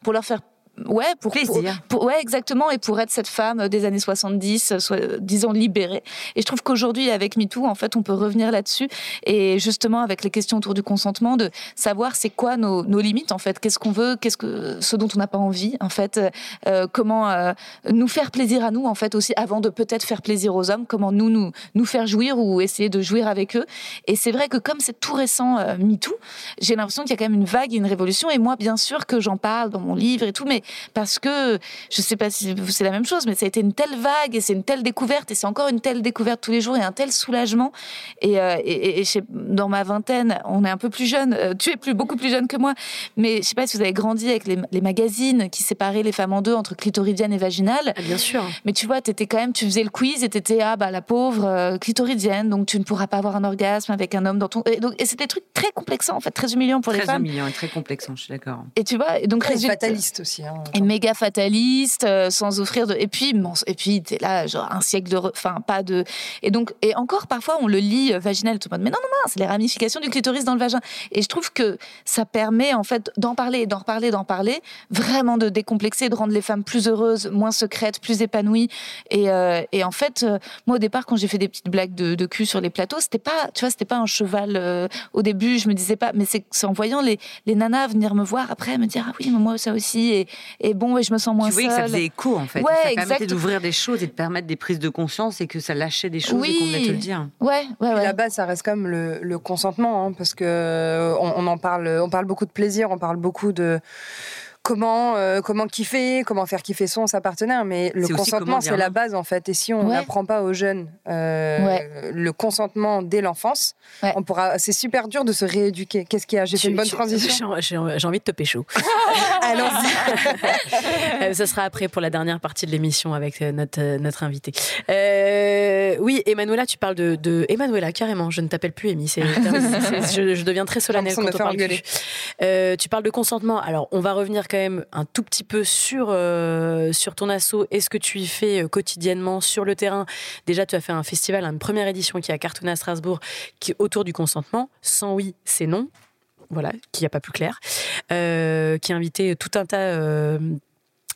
pour leur faire ouais, pour, plaisir. Pour, ouais, exactement, et pour être cette femme des années 70, soit, disons libérée. Et je trouve qu'aujourd'hui, avec MeToo, en fait, on peut revenir là-dessus et justement avec les questions autour du consentement, de savoir c'est quoi nos, nos, limites en fait, qu'est-ce qu'on veut, qu'est-ce que ce dont on n'a pas envie en fait, euh, comment euh, nous faire plaisir à nous en fait aussi avant de peut-être faire plaisir aux hommes, comment nous nous nous faire jouir ou essayer de jouir avec eux. Et c'est vrai que comme c'est tout récent euh, MeToo, j'ai l'impression qu'il y a quand même une vague, une révolution. Et moi, bien sûr que j'en parle dans mon livre et tout, mais parce que je sais pas si c'est la même chose, mais ça a été une telle vague et c'est une telle découverte et c'est encore une telle découverte tous les jours et un tel soulagement. Et, euh, et, dans ma vingtaine, on est un peu plus jeune. Euh, tu es plus beaucoup plus jeune que moi, mais je sais pas si vous avez grandi avec les, magazines qui séparaient les femmes en deux entre clitoridienne et vaginale. Ah, bien sûr. Mais tu vois, étais quand même, tu faisais le quiz et t'étais ah bah la pauvre euh, clitoridienne, donc tu ne pourras pas avoir un orgasme avec un homme dans ton. Et, donc et c'était des trucs très complexants en fait, très humiliants pour les femmes. Très humiliants et très complexants, je suis d'accord. Et tu vois, donc résultat... fataliste aussi. Hein, méga fataliste, euh, sans offrir de. Et puis, bon, et puis t'es là, genre un siècle de, enfin pas de. Et donc, et encore parfois on le lit euh, vaginal, tout le monde. Mais non, non, non, c'est les ramifications du clitoris dans le vagin. Et je trouve que ça permet en fait d'en parler, d'en reparler, d'en parler, vraiment de décomplexer, de rendre les femmes plus heureuses, moins secrètes, plus épanouies. Et, euh, et en fait, moi au départ, quand j'ai fait des petites blagues de, cul sur les plateaux, c'était pas, tu vois, c'était pas un cheval. au début, je me disais pas, mais c'est en voyant les, les nanas venir me voir après, me dire ah oui, mais moi ça aussi. Et, et bon, je me sens moins tu seule. que ça faisait écho en fait. ça permettait d'ouvrir des choses et de permettre des prises de conscience et que ça lâchait des choses et qu'on venait te le dire. Ouais, ouais, ouais. La base, ça reste comme le, le consentement, hein, parce que euh, on, en parle, on parle beaucoup de plaisir, on parle beaucoup de comment euh, comment kiffer, comment faire kiffer son sa partenaire, mais le consentement c'est la base en fait. Et si on n'apprend pas aux jeunes euh, le consentement dès l'enfance, on pourra. C'est super dur de se rééduquer. Qu'est-ce qu'il y a? J'ai fait une bonne transition. J'ai envie de te pécho. [LAUGHS] Allons-y. [LAUGHS] Euh, ce sera après pour la dernière partie de l'émission avec notre notre invité. oui, Emmanuela, tu parles de, de Emmanuela carrément. Je ne t'appelle plus Amy. [LAUGHS] je, je, deviens très solennelle quand on parle. tu parles de consentement. Alors on va revenir même un tout petit peu sur, euh, sur ton assaut et ce que tu y fais euh, quotidiennement sur le terrain. Déjà, tu as fait un festival, une première édition qui a cartonné à Strasbourg, qui est autour du consentement. Sans oui, c'est non. Voilà, qui n'y a pas plus clair. Euh, qui a invité tout un tas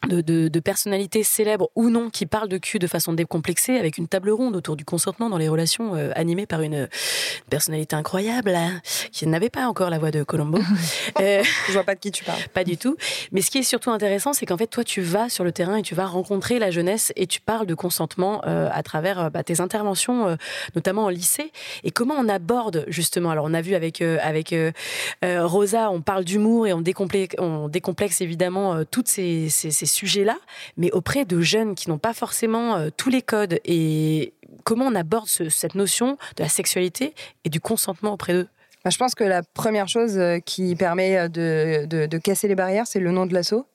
de, de, personnalités célèbres ou non qui parlent de cul de façon décomplexée avec une table ronde autour du consentement dans les relations euh, animées par une, personnalité incroyable hein, qui n'avait pas encore la voix de Colombo. [LAUGHS] euh, Je vois pas de qui tu parles. Pas du tout. Mais ce qui est surtout intéressant, c'est qu'en fait, toi, tu vas sur le terrain et tu vas rencontrer la jeunesse et tu parles de consentement euh, à travers euh, bah, tes interventions, notamment en lycée. Et comment on aborde justement Alors, on a vu avec avec Rosa, on parle d'humour et on décomplexe, on décomplexe évidemment toutes ces, ces, ces sujets-là, mais auprès de jeunes qui n'ont pas forcément euh, tous les codes et comment on aborde cette notion de la sexualité et du consentement auprès d'eux? Bah, Je pense que la première chose euh, qui permet euh, de, de casser les barrières, c'est le nom de l'assaut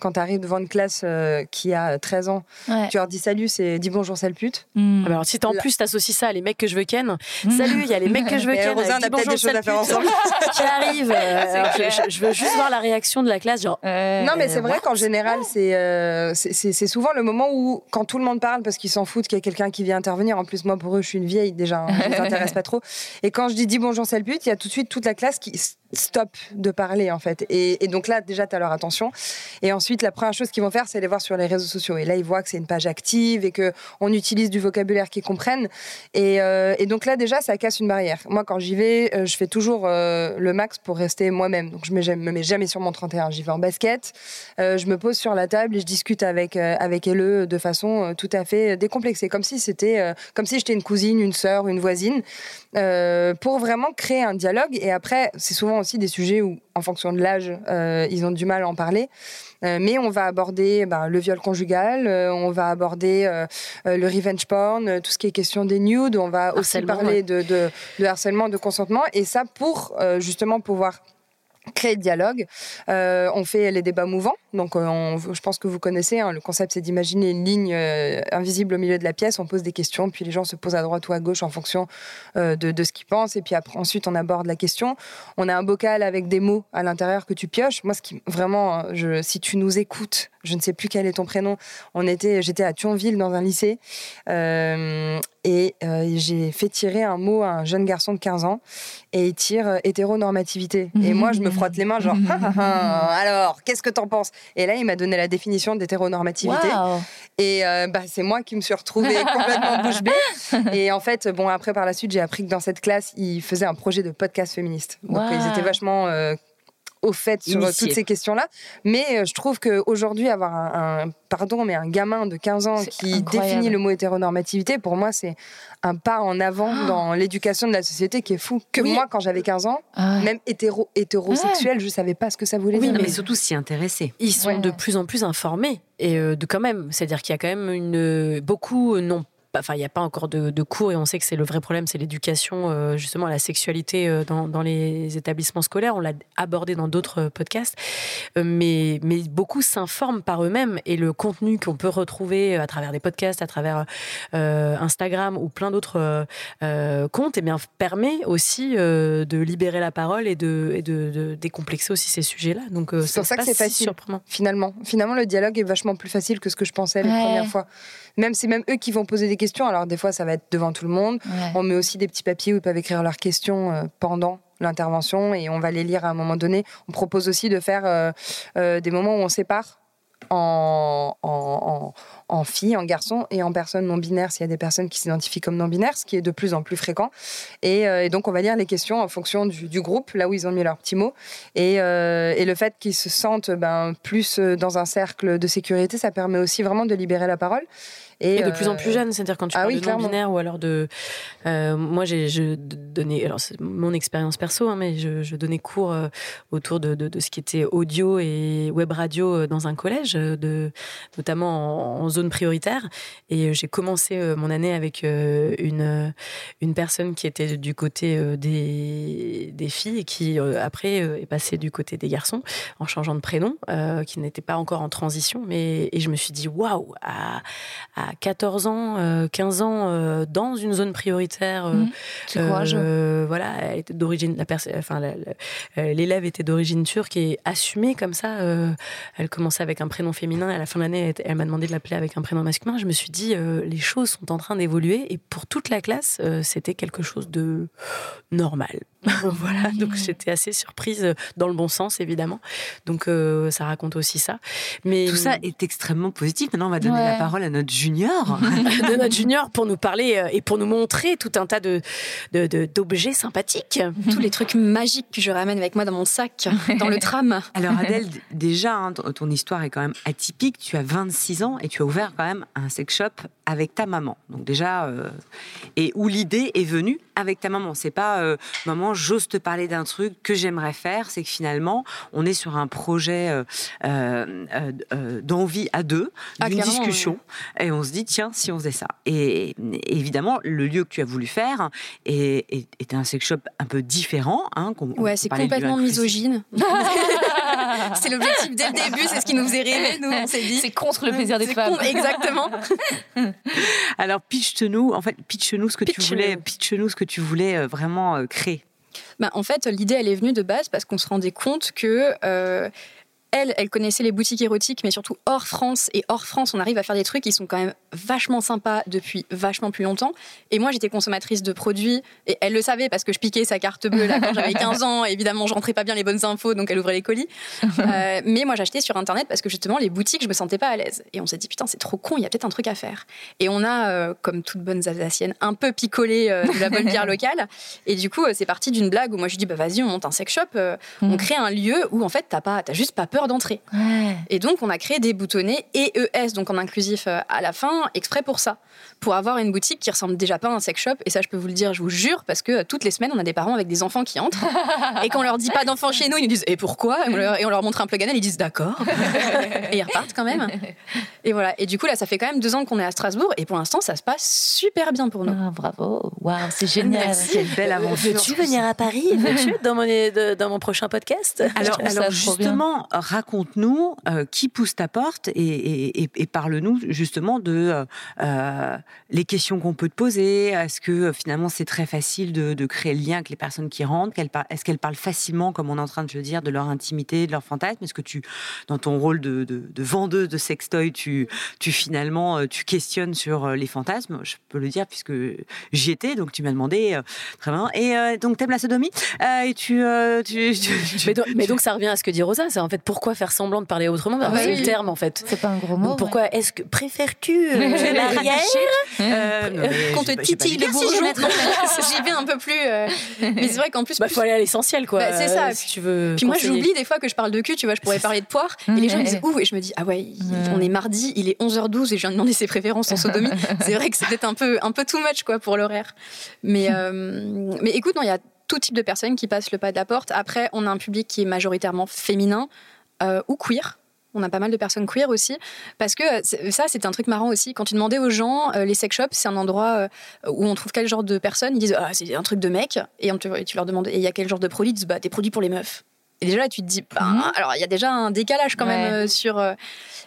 quand tu arrives devant une classe euh, qui a 13 ans, tu leur dis salut, c'est dis bonjour, sale pute. Hmm. Ah bah alors, si en plus t'associes ça à les mecs que je veux ken, hmm. salut, il y a les mecs que je veux ken. Rosa, on a peut-être des choses à faire ensemble. [LAUGHS] qui arrivent. Euh, [LAUGHS] je, veux juste voir la réaction de la classe. Genre, euh, non, mais c'est vrai qu'en général, c'est c'est souvent le moment où, quand tout le monde parle parce qu'ils s'en foutent qu'il y a quelqu'un qui vient intervenir, en plus, moi pour eux, je suis une vieille déjà, hein, je ne pas trop. Et quand je dis dis bonjour, sale pute, il y a tout de suite toute la classe qui stop de parler en fait. Et, donc là, déjà, tu as leur attention. Et ensuite, la première chose qu'ils vont faire, c'est aller voir sur les réseaux sociaux. Et là, ils voient que c'est une page active et que on utilise du vocabulaire qu'ils comprennent. Et, euh, donc là, déjà, ça casse une barrière. Moi, quand j'y vais, euh, je fais toujours euh, le max pour rester moi-même. Donc je me, me mets jamais sur mon 31. J'y vais en basket. je me pose sur la table et je discute avec avec elle de façon tout à fait décomplexée, comme si c'était comme si j'étais une cousine, une sœur, une voisine, pour vraiment créer un dialogue. Et après, c'est souvent aussi des sujets où, en fonction de l'âge, euh, ils ont du mal à en parler. Euh, mais on va aborder ben, le viol conjugal, euh, on va aborder le revenge porn, tout ce qui est question des nudes, on va aussi parler de, de, de, harcèlement, de consentement. Et ça pour justement pouvoir créer le dialogue. Euh, on fait les débats mouvants. Donc, euh, je pense que vous connaissez. Hein, le concept, c'est d'imaginer une ligne euh, invisible au milieu de la pièce. On pose des questions, puis les gens se posent à droite ou à gauche en fonction de, ce qu'ils pensent. Et puis ensuite, on aborde la question. On a un bocal avec des mots à l'intérieur que tu pioches. Moi, ce qui vraiment, si tu nous écoutes, je ne sais plus quel est ton prénom. On était, j'étais à Thionville dans un lycée. Et j'ai fait tirer un mot à un jeune garçon de 15 ans et il tire hétéronormativité. Et moi, je me frotte les mains, genre, alors, qu'est-ce que t'en penses? Et là, il m'a donné la définition d'hétéronormativité. Et bah, c'est moi qui me suis retrouvée [LAUGHS] complètement bouche bée. Et en fait, bon, après, par la suite, j'ai appris que dans cette classe, ils faisaient un projet de podcast féministe. Donc, ils étaient vachement au fait sur toutes ces questions-là. Mais euh, je trouve qu'aujourd'hui, avoir un, pardon, mais un gamin de 15 ans qui définit le mot hétéronormativité, pour moi, c'est un pas en avant ah. dans l'éducation de la société qui est fou. Que moi, quand j'avais 15 ans, ah même hétéro, hétérosexuel, je savais pas ce que ça voulait oui, dire. mais surtout s'y intéresser. Ils sont de plus en plus informés et euh, de quand même, c'est-à-dire qu'il y a quand même une beaucoup non enfin, il n'y a pas encore de, cours et on sait que c'est le vrai problème, c'est l'éducation euh, justement à la sexualité euh, dans, les établissements scolaires. On l'a abordé dans d'autres euh, podcasts, mais, mais beaucoup s'informent par eux-mêmes et le contenu qu'on peut retrouver à travers des podcasts, à travers Instagram ou plein d'autres comptes, et eh bien, permet aussi de libérer la parole et de, et de, décomplexer aussi ces sujets-là. Donc c'est pour ça que c'est facile. Surprenant. Finalement, finalement, le dialogue est vachement plus facile que ce que je pensais les premières fois. Même c'est même eux qui vont poser des questions. Alors des fois, ça va être devant tout le monde. On met aussi des petits papiers où ils peuvent écrire leurs questions euh, pendant l'intervention et on va les lire à un moment donné. On propose aussi de faire euh, euh, des moments où on sépare en, en, en, filles, en garçons et en personnes non binaires s'il y a des personnes qui s'identifient comme non binaires, ce qui est de plus en plus fréquent. Et, donc on va lire les questions en fonction du, groupe, là où ils ont mis leurs petits mots. Et, et le fait qu'ils se sentent ben, plus dans un cercle de sécurité, ça permet aussi vraiment de libérer la parole. Et, de plus en plus euh, jeune, c'est-à-dire quand tu ah parles de non-binaire ou alors de. Euh, moi, j'ai donné. Alors, c'est mon expérience perso, hein, mais je, donnais cours euh, autour de, de, ce qui était audio et web radio dans un collège, de, notamment en, zone prioritaire. Et j'ai commencé mon année avec une, une personne qui était du côté des, des filles et qui, après, est passée du côté des garçons en changeant de prénom, qui n'était pas encore en transition. Mais, et je me suis dit, waouh, à 14 ans, 15 euh, ans euh, dans une zone prioritaire. Euh, mmh. voilà, elle était d'origine, la enfin, l'élève était d'origine turque et assumée comme ça. elle commençait avec un prénom féminin. À la fin de l'année, elle, m'a demandé de l'appeler avec un prénom masculin. Je me suis dit, les choses sont en train d'évoluer et pour toute la classe, c'était quelque chose de normal. [LAUGHS] voilà, donc j'étais assez surprise dans le bon sens évidemment. Donc ça raconte aussi ça. Mais tout ça est extrêmement positif. Maintenant, on va donner la parole à notre junior [LAUGHS] de notre junior pour nous parler euh, et pour nous montrer tout un tas de, d'objets sympathiques. [LAUGHS] Tous les trucs magiques que je ramène avec moi dans mon sac, dans le tram. Alors Adèle, déjà, hein, ton histoire est quand même atypique. Tu as 26 ans et tu as ouvert quand même un sex shop avec ta maman. Donc déjà, euh, et où l'idée est venue avec ta maman. C'est pas euh, maman, j'ose te parler d'un truc que j'aimerais faire. C'est que finalement, on est sur un projet d'envie à deux, ah, d'une discussion, et on se dit tiens, si on faisait ça. Et, évidemment, le lieu que tu as voulu faire est, un sex shop un peu différent. Hein, ouais, c'est complètement misogyne. [LAUGHS] c'est l'objectif dès le début, c'est ce qui nous faisait rêver, nous, on s'est dit. C'est contre le plaisir des femmes. exactement. [LAUGHS] Alors, pitch-nous, en fait, pitch-nous ce que tu voulais, pitch-nous ce que tu voulais euh, vraiment euh, créer. Bah, en fait, l'idée, elle est venue de base parce qu'on se rendait compte que euh, elle, elle connaissait les boutiques érotiques, mais surtout hors France. Et hors France, on arrive à faire des trucs qui sont quand même vachement sympas depuis vachement plus longtemps. Et moi, j'étais consommatrice de produits, et elle le savait parce que je piquais sa carte bleue là quand j'avais 15 ans. [LAUGHS] évidemment, je rentrais pas bien les bonnes infos, donc elle ouvrait les colis. [LAUGHS] Euh, mais moi, j'achetais sur Internet parce que justement, les boutiques, je me sentais pas à l'aise. Et on s'est dit, putain, c'est trop con, il y a peut-être un truc à faire. Et on a, euh, comme toutes bonnes Alsaciennes, un peu picolé euh, de la bonne bière [LAUGHS] locale. Et du coup, c'est parti d'une blague où moi, je dis, bah vas-y, on monte un sex shop, on mm. crée un lieu où en fait, t'as pas, as juste pas peur d'entrer. Et donc, on a créé des boutonnets EES, donc en inclusif euh, à la fin, exprès pour ça. Pour avoir une boutique qui ressemble déjà pas à un sex shop. Et ça, je peux vous le dire, je vous jure, parce que euh, toutes les semaines, on a des parents avec des enfants qui entrent. [LAUGHS] et quand on leur dit pas d'enfants chez nous, ils nous disent Et pourquoi? Et on, leur, montre un plug ils disent D'accord. [LAUGHS] et ils repartent quand même. Et voilà. Et du coup, là, ça fait quand même deux ans qu'on est à Strasbourg. Et pour l'instant, ça se passe super bien pour nous. Ah, bravo. Waouh, c'est génial. Merci. Quelle belle aventure. Veux-tu venir à Paris? Veux-tu? Dans mon, dans mon prochain podcast? Alors, alors justement, raconte nous euh, qui pousse ta porte et, parle-nous justement de euh, euh, les questions qu'on peut te poser. Est-ce que finalement c'est très facile de, créer le lien avec les personnes qui rentrent? Est-ce qu'elles parlent facilement, comme on est en train de le dire, de leur intimité, de leur fantasme? Est-ce que tu, dans ton rôle de, vendeuse de sextoy, tu, tu, finalement, tu questionnes sur les fantasmes? Je peux le dire puisque j'y étais, donc tu m'as demandé très bien. Et donc t'aimes la sodomie? Et tu, tu, mais, donc, ça revient à ce que dit Rosa, c'est en fait pourquoi faire semblant de parler autrement bah, C'est le terme en fait. C'est pas un gros mot. pourquoi est-ce que préfères-tu l'arrière qu'on te titille les bourgeons [LAUGHS] J'y vais un peu plus. [LAUGHS] mais c'est vrai qu'en plus, il bah, faut aller à l'essentiel quoi. Bah, c'est ça. Si tu veux. Puis moi j'oublie des fois que je parle de cul, tu vois, je pourrais parler de poire et les gens disent ouh et je me dis ah ouais, on est mardi, il est 11h12 et je viens de demander ses préférences en sodomie. [LAUGHS] c'est vrai que c'est peut-être un peu un peu too much quoi pour l'horaire. Mais euh, mais écoute, non, il y a tout type de personnes qui passent le pas de la porte. Après, on a un public qui est majoritairement féminin euh, ou queer. On a pas mal de personnes queer aussi. Parce que ça, c'est un truc marrant aussi. Quand tu demandais aux gens, euh, les sex shops, c'est un endroit euh, où on trouve quel genre de personnes Ils disent, ah, c'est un truc de mec. Et, on tu leur demandes, et il y a quel genre de produits Ils disent, bah, des produits pour les meufs. Et déjà là, tu te dis, bah, mhm. alors il y a déjà un décalage quand même sur.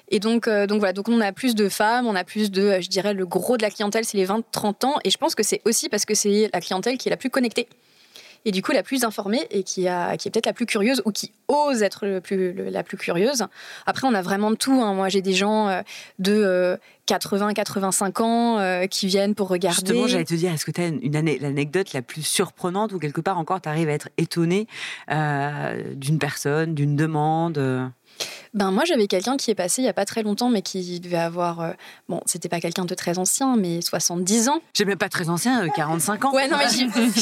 et donc, donc voilà, donc on a plus de femmes, on a plus de, je dirais, le gros de la clientèle, c'est les 20-30 ans. Et je pense que c'est aussi parce que c'est la clientèle qui est la plus connectée et du coup la plus informée et qui, a, qui est peut-être la plus curieuse ou qui ose être la plus curieuse. Après, on a vraiment de tout. Hein. Moi, j'ai des gens euh, de 80, euh, 85 ans euh, qui viennent pour regarder. Justement, j'allais te dire, est-ce que tu as une l'anecdote la plus surprenante ou quelque part encore tu arrives à être étonné d'une personne, d'une demande ben moi j'avais quelqu'un qui est passé il y a pas très longtemps mais qui devait avoir euh, bon c'était pas quelqu'un de très ancien mais 70 ans. J'ai même pas très ancien 45 euh, ans. Ouais non mais [LAUGHS] je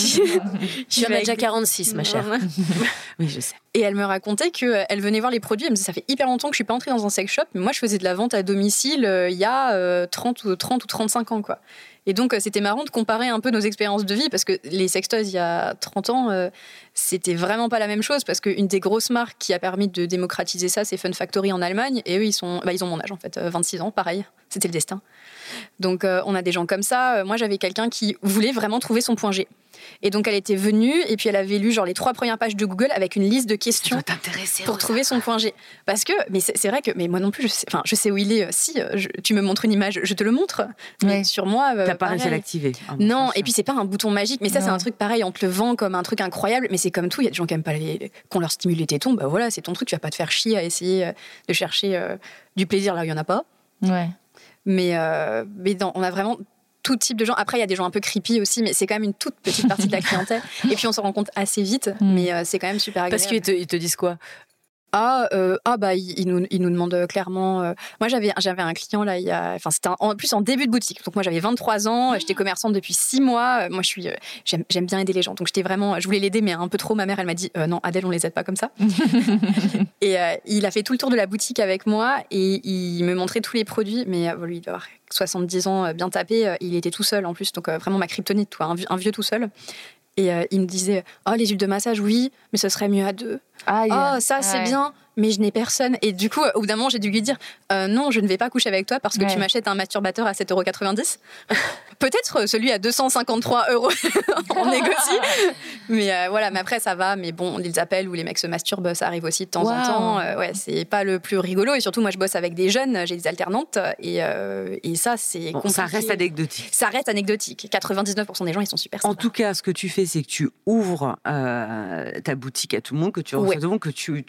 suis déjà 46 ma chère. oui je sais. Et elle me racontait que elle venait voir les produits elle me disait ça fait hyper longtemps que je suis pas entrée dans un sex shop mais moi je faisais de la vente à domicile euh, il y a 30 ou 30 ou 35 ans quoi. Et donc, euh, c'était marrant de comparer un peu nos expériences de vie parce que les sextoys, il y a 30 ans, euh, c'était vraiment pas la même chose parce qu'une des grosses marques qui a permis de démocratiser ça, c'est Fun Factory en Allemagne. Et eux, ils, sont, bah, ils ont mon âge en fait, 26 euh, ans, pareil. C'était le destin. Donc, on a des gens comme ça. Moi, j'avais quelqu'un qui voulait vraiment trouver son point G. Et donc elle était venue et puis elle avait lu genre les trois premières pages de Google avec une liste de questions pour trouver son point G. Parce que, mais c'est vrai que, mais moi non plus, je sais, enfin, je sais où il est. Si tu me montres une image, je te le montre. Mais sur moi, euh, t'as pas réussi à l'activer. Ah, non, et puis c'est pas un bouton magique. Mais ça, c'est un truc pareil. On te le vend comme un truc incroyable, mais c'est comme tout. Il y a des gens qui aiment pas les, qu'on leur stimule les tétons. Bah voilà, c'est ton truc. Tu vas pas te faire chier à essayer euh, de chercher euh, du plaisir là où il y en a pas. Ouais. Mais, mais on a vraiment tout type de gens. Après, il y a des gens un peu creepy aussi, mais c'est quand même une toute petite partie de la clientèle. Et puis, on se rend compte assez vite, mm. mais euh, c'est quand même super agréable. Parce qu'ils te, ils te disent quoi? Ah, euh, ah bah ils, nous, ils nous demandent clairement. Euh, moi j'avais j'avais un client là il y a, enfin c'était en plus en début de boutique. Donc moi j'avais 23 ans, j'étais commerçante depuis 6 mois. Moi je suis j'aime bien aider les gens. Donc j'étais vraiment, je voulais l'aider mais un peu trop. Ma mère elle m'a dit non Adèle on les aide pas comme ça. [LAUGHS] et il a fait tout le tour de la boutique avec moi et il me montrait tous les produits. Mais lui il doit avoir 70 ans bien tapé. il était tout seul en plus donc vraiment ma kryptonite toi, un, vieux tout seul. Et il me disait oh les huiles de massage oui mais ce serait mieux à deux. Ah, oh, ça, c'est bien mais je n'ai personne. Et du coup, au bout d'un moment, j'ai dû lui dire euh, non, je ne vais pas coucher avec toi parce que tu m'achètes un masturbateur à 7,90€. [LAUGHS] Peut-être celui à 253 euros, [LAUGHS] on négocie. mais euh, voilà, mais après, ça va. Mais bon, les appels où les mecs se masturbent, ça arrive aussi de temps en temps. Euh, ouais, c'est pas le plus rigolo. Et surtout, moi, je bosse avec des jeunes, j'ai des alternantes. Et, et ça, c'est. ça reste anecdotique. Ça reste anecdotique. 99% des gens, ils sont super En tout cas, ce que tu fais, c'est que tu ouvres ta boutique à tout le monde, que tu reçois tout le monde, que tu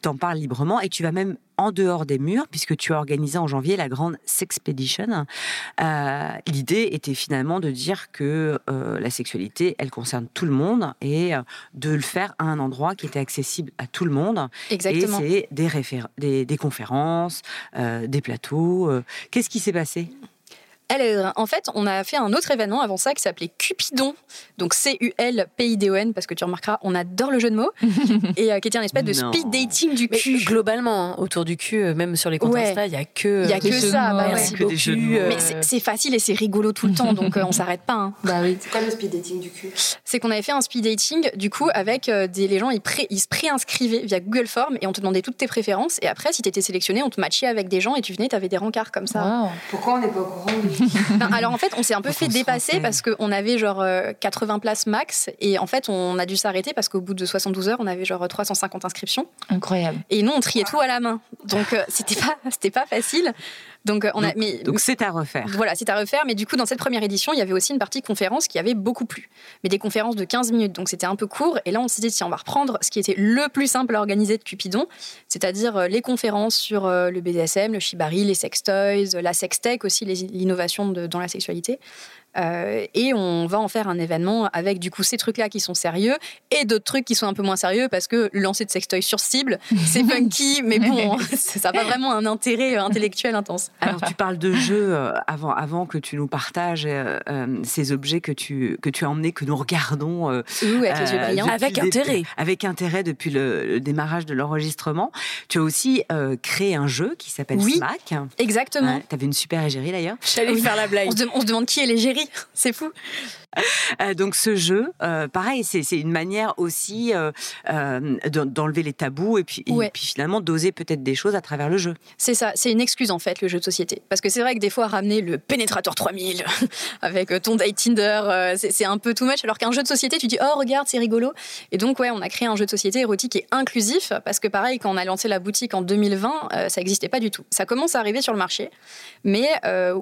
t'en tu, parles librement et tu vas même en dehors des murs, puisque tu as organisé en janvier la grande Sexpedition. Euh, L'idée était finalement de dire que euh, la sexualité, elle concerne tout le monde et euh, de le faire à un endroit qui était accessible à tout le monde. Exactement. Et c'est des, des, des, conférences, des plateaux. Qu'est-ce qui s'est passé? Elle, en fait, on a fait un autre événement avant ça qui s'appelait Cupidon, donc C-U-L-P-I-D-O-N, parce que tu remarqueras, on adore le jeu de mots, [LAUGHS] et euh, qui était un espèce de speed dating du cul. globalement, hein, autour du cul, euh, même sur les comptes Insta, il n'y a que, y a que ça. Bah merci beaucoup. Mais c'est facile et c'est rigolo tout le temps, donc on s'arrête pas. Hein. Bah oui. C'est quoi le speed dating du cul? C'est qu'on avait fait un speed dating, du coup, avec des les gens, ils, pré, ils se préinscrivaient via Google Form et on te demandait toutes tes préférences. Et après, si tu étais sélectionné, on te matchait avec des gens et tu venais, tu avais des rencarts comme ça. Pourquoi on n'est pas au courant? [LAUGHS] ben, alors en fait, on s'est un peu fait dépasser parce qu'on avait genre 80 euh, places max et en fait, on a dû s'arrêter parce qu'au bout de 72 heures, on avait genre 350 inscriptions. Incroyable. Et nous, on triait tout à la main. Donc euh, c'était pas [LAUGHS] c'était pas facile. Donc, on a, mais, donc c'est à refaire. Voilà, c'est à refaire. Mais du coup, dans cette première édition, il y avait aussi une partie conférence qui avait beaucoup plu. Mais des conférences de 15 minutes. Donc c'était un peu court. Et là, on s'est dit, tiens, on va reprendre ce qui était le plus simple à organiser de Cupidon, c'est-à-dire les conférences sur le BDSM, le shibari, les sextoys, la sextech aussi, l'innovation dans la sexualité. Euh, et on va en faire un événement avec du coup ces trucs-là qui sont sérieux et d'autres trucs qui sont un peu moins sérieux parce que lancer de sextoy sur cible, c'est [LAUGHS] funky, mais bon, [LAUGHS] ça n'a pas vraiment un intérêt euh, intellectuel intense. Alors tu parles de jeux euh, avant, avant que tu nous partages ces objets que tu, que tu as emmenés, que nous regardons avec les yeux brillants. Avec intérêt. Avec intérêt depuis le, démarrage de l'enregistrement. Tu as aussi créé un jeu qui s'appelle oui, Smack. Exactement. tu avais une super égérie d'ailleurs. J'allais faire la blague. On se, demande qui est l'égérie [LAUGHS] c'est fou. Euh, donc ce jeu, euh, pareil, c'est une manière aussi euh, d'enlever les tabous et puis, puis finalement d'oser peut-être des choses à travers le jeu. C'est ça, c'est une excuse en fait le jeu de société. Parce que c'est vrai que des fois ramener le pénétrateur 3000 [LAUGHS] avec ton date Tinder, c'est un peu too much. Alors qu'un jeu de société, tu dis oh regarde c'est rigolo. Et donc ouais, on a créé un jeu de société érotique et inclusif parce que pareil quand on a lancé la boutique en 2020, ça n'existait pas du tout. Ça commence à arriver sur le marché, mais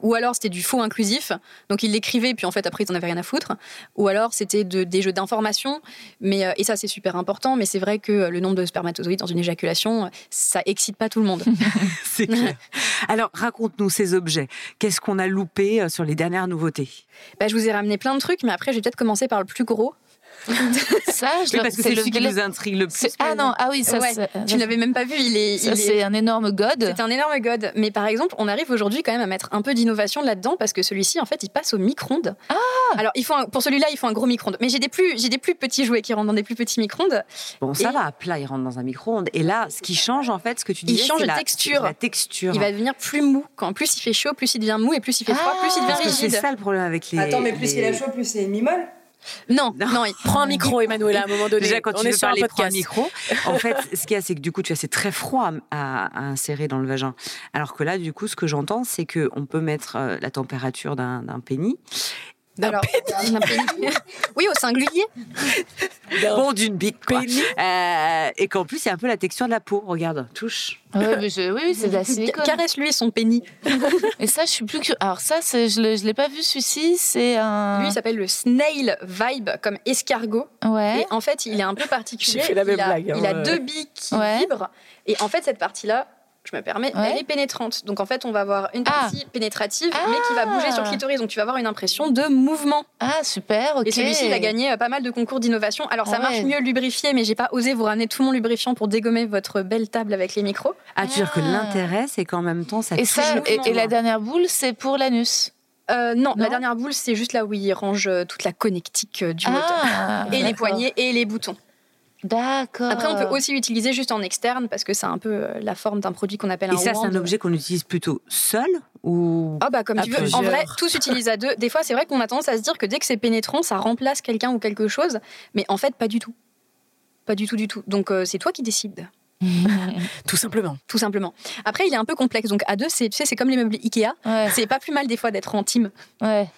ou alors c'était du faux inclusif. Donc ils l'écrivaient puis en fait après ils n'en avaient rien à foutre. Ou alors c'était de, des jeux d'information, mais euh, et ça c'est super important. Mais c'est vrai que le nombre de spermatozoïdes dans une éjaculation, ça excite pas tout le monde. [LAUGHS] c'est clair. Alors raconte-nous ces objets. Qu'est-ce qu'on a loupé euh, sur les dernières nouveautés? Bah, je vous ai ramené plein de trucs, mais après je vais peut-être commencer par le plus gros. [LAUGHS] ça, je parce que c'est celui qui nous intrigue le plus. Ah non, ah oui, ça, tu l'avais même pas vu. Il est. c'est un énorme god. C'est un énorme god. Mais par exemple, on arrive aujourd'hui quand même à mettre un peu d'innovation là-dedans parce que celui-ci, en fait, il passe au micro-ondes. Ah. Alors, il faut pour celui-là, il faut un gros micro-ondes. Mais j'ai des plus, j'ai des plus petits jouets qui rentrent dans des plus petits micro-ondes. Bon, ça va à plat, il rentre dans un micro-ondes. Et là, ce qui change, en fait, ce que tu dis, il change de texture. La texture. Il va devenir plus mou. Quand plus il fait chaud, plus il devient mou, et plus il fait froid, plus il devient rigide. C'est ça le problème avec les. Attends, mais plus il a chaud, plus c'est mi-molle. Non, non, il prend un micro, [LAUGHS] Emmanuel, à un moment donné. Déjà, quand tu veux parler, prends un micro. En fait, ce qu'il y a, c'est que du coup, tu as c'est très froid à, insérer dans le vagin. Alors que là, du coup, ce que j'entends, c'est qu'on peut mettre euh, la température d'un pénis alors, oui, au singulier. Bon, d'une big quoi. Euh, et qu'en plus, c'est un peu la texture de la peau. Regarde, touche. oui, oui, c'est de la silicone. Caresse-lui son pénis. et ça, je suis plus que. Alors, ça, je ne l'ai pas vu, celui-ci. C'est un. Lui, il s'appelle le Snail Vibe, comme escargot. Ouais. Et en fait, il est un peu particulier. Fait la même il, a, blague, il a hein, deux billes qui vibrent. Et en fait, cette partie-là, je me permets, elle est pénétrante. Donc en fait, on va avoir une ah. partie pénétrative, mais qui va bouger sur le ah. clitoris. Donc tu vas avoir une impression de mouvement. Ah, super, ok. Et celui-ci, il a gagné euh, pas mal de concours d'innovation. Alors ça marche mieux lubrifié, mais j'ai pas osé vous ramener tout mon lubrifiant pour dégommer votre belle table avec les micros. Ah, tu veux dire que ah. l'intérêt, c'est qu'en même temps, ça Et, ça, et, la dernière boule, c'est pour l'anus euh, non, la dernière boule, c'est juste là où il range euh, toute la connectique du moteur. Et les poignées et les boutons. D'accord. Après, on peut aussi l'utiliser juste en externe parce que c'est un peu euh, la forme d'un produit qu'on appelle un Et ça, c'est un objet qu'on utilise plutôt seul ou Ah bah comme tu veux. En vrai, tout s'utilise à deux. Des fois, c'est vrai qu'on a tendance à se dire que dès que c'est pénétrant, ça remplace quelqu'un ou quelque chose, mais en fait, pas du tout. Pas du tout, du tout. Donc euh, c'est toi qui décides. [LAUGHS] tout simplement. Tout simplement. Après, il est un peu complexe. Donc à deux, c'est tu sais, c'est comme les meubles Ikea. C'est pas plus mal des fois d'être en team. Ouais.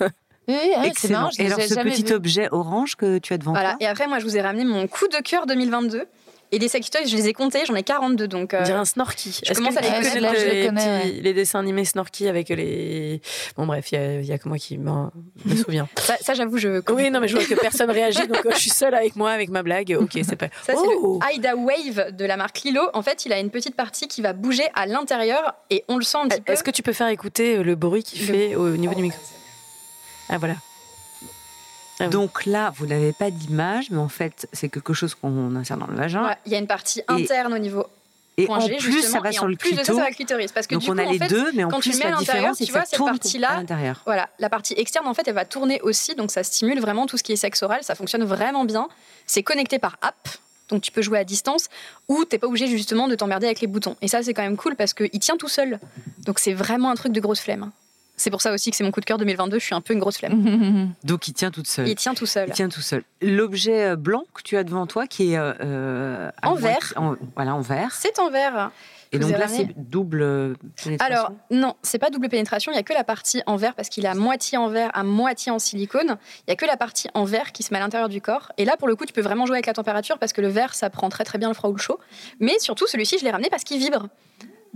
[LAUGHS] Oui, c'est marrant. Et alors, ce petit objet orange que tu as devant voilà. toi Et après, moi, je vous ai ramené mon coup de cœur 2022. Et des sextoys, je les ai comptés, j'en ai 42 donc. Euh... On dirait un Snorky. Je commence à les connaître. Les, petits, les, dessins animés Snorky avec les. Bon, bref, il y, a que moi qui me [LAUGHS] souviens. ça, ça j'avoue, je. Oui, non, mais je vois que personne réagit, donc euh, je suis seule avec moi, avec ma blague. Ok, c'est pas. Ça, c'est oh le Ida Wave de la marque Lilo. En fait, il a une petite partie qui va bouger à l'intérieur et on le sent un petit peu. Est-ce que tu peux faire écouter le bruit qu'il fait au niveau du micro? Ah, voilà. Ah Donc là, vous n'avez pas d'image, mais en fait, c'est quelque chose qu'on insère dans le vagin. Il y a une partie interne au niveau et en plus, ça va sur le plus de ça, ça clitoris. Parce que Donc du on a les deux, mais en quand plus, tu mets la différence, tu vois, cette partie-là, voilà, la partie externe, en fait, elle va tourner aussi. Donc ça stimule vraiment tout ce qui est sexe oral. Ça fonctionne vraiment bien. C'est connecté par app. Donc tu peux jouer à distance ou t'es pas obligé justement de t'emmerder avec les boutons. Et ça, c'est quand même cool parce qu'il tient tout seul. Donc c'est vraiment un truc de grosse flemme. C'est pour ça aussi que c'est mon coup de cœur 2022. Je suis un peu une grosse flemme. [LAUGHS] Donc il tient toute seule. Il tient tout seul. Il tient tout seul. L'objet euh, blanc que tu as devant toi, qui est euh, en vert. voilà, en vert. C'est en vert. Et donc là, c'est double pénétration Alors, non, c'est pas double pénétration. Il n'y a que la partie en verre parce qu'il est à moitié en verre, à moitié en silicone. Il n'y a que la partie en verre qui se met à l'intérieur du corps. Et là, pour le coup, tu peux vraiment jouer avec la température parce que le verre, ça prend très très bien le froid ou le chaud. Mais surtout, celui-ci, je l'ai ramené parce qu'il vibre.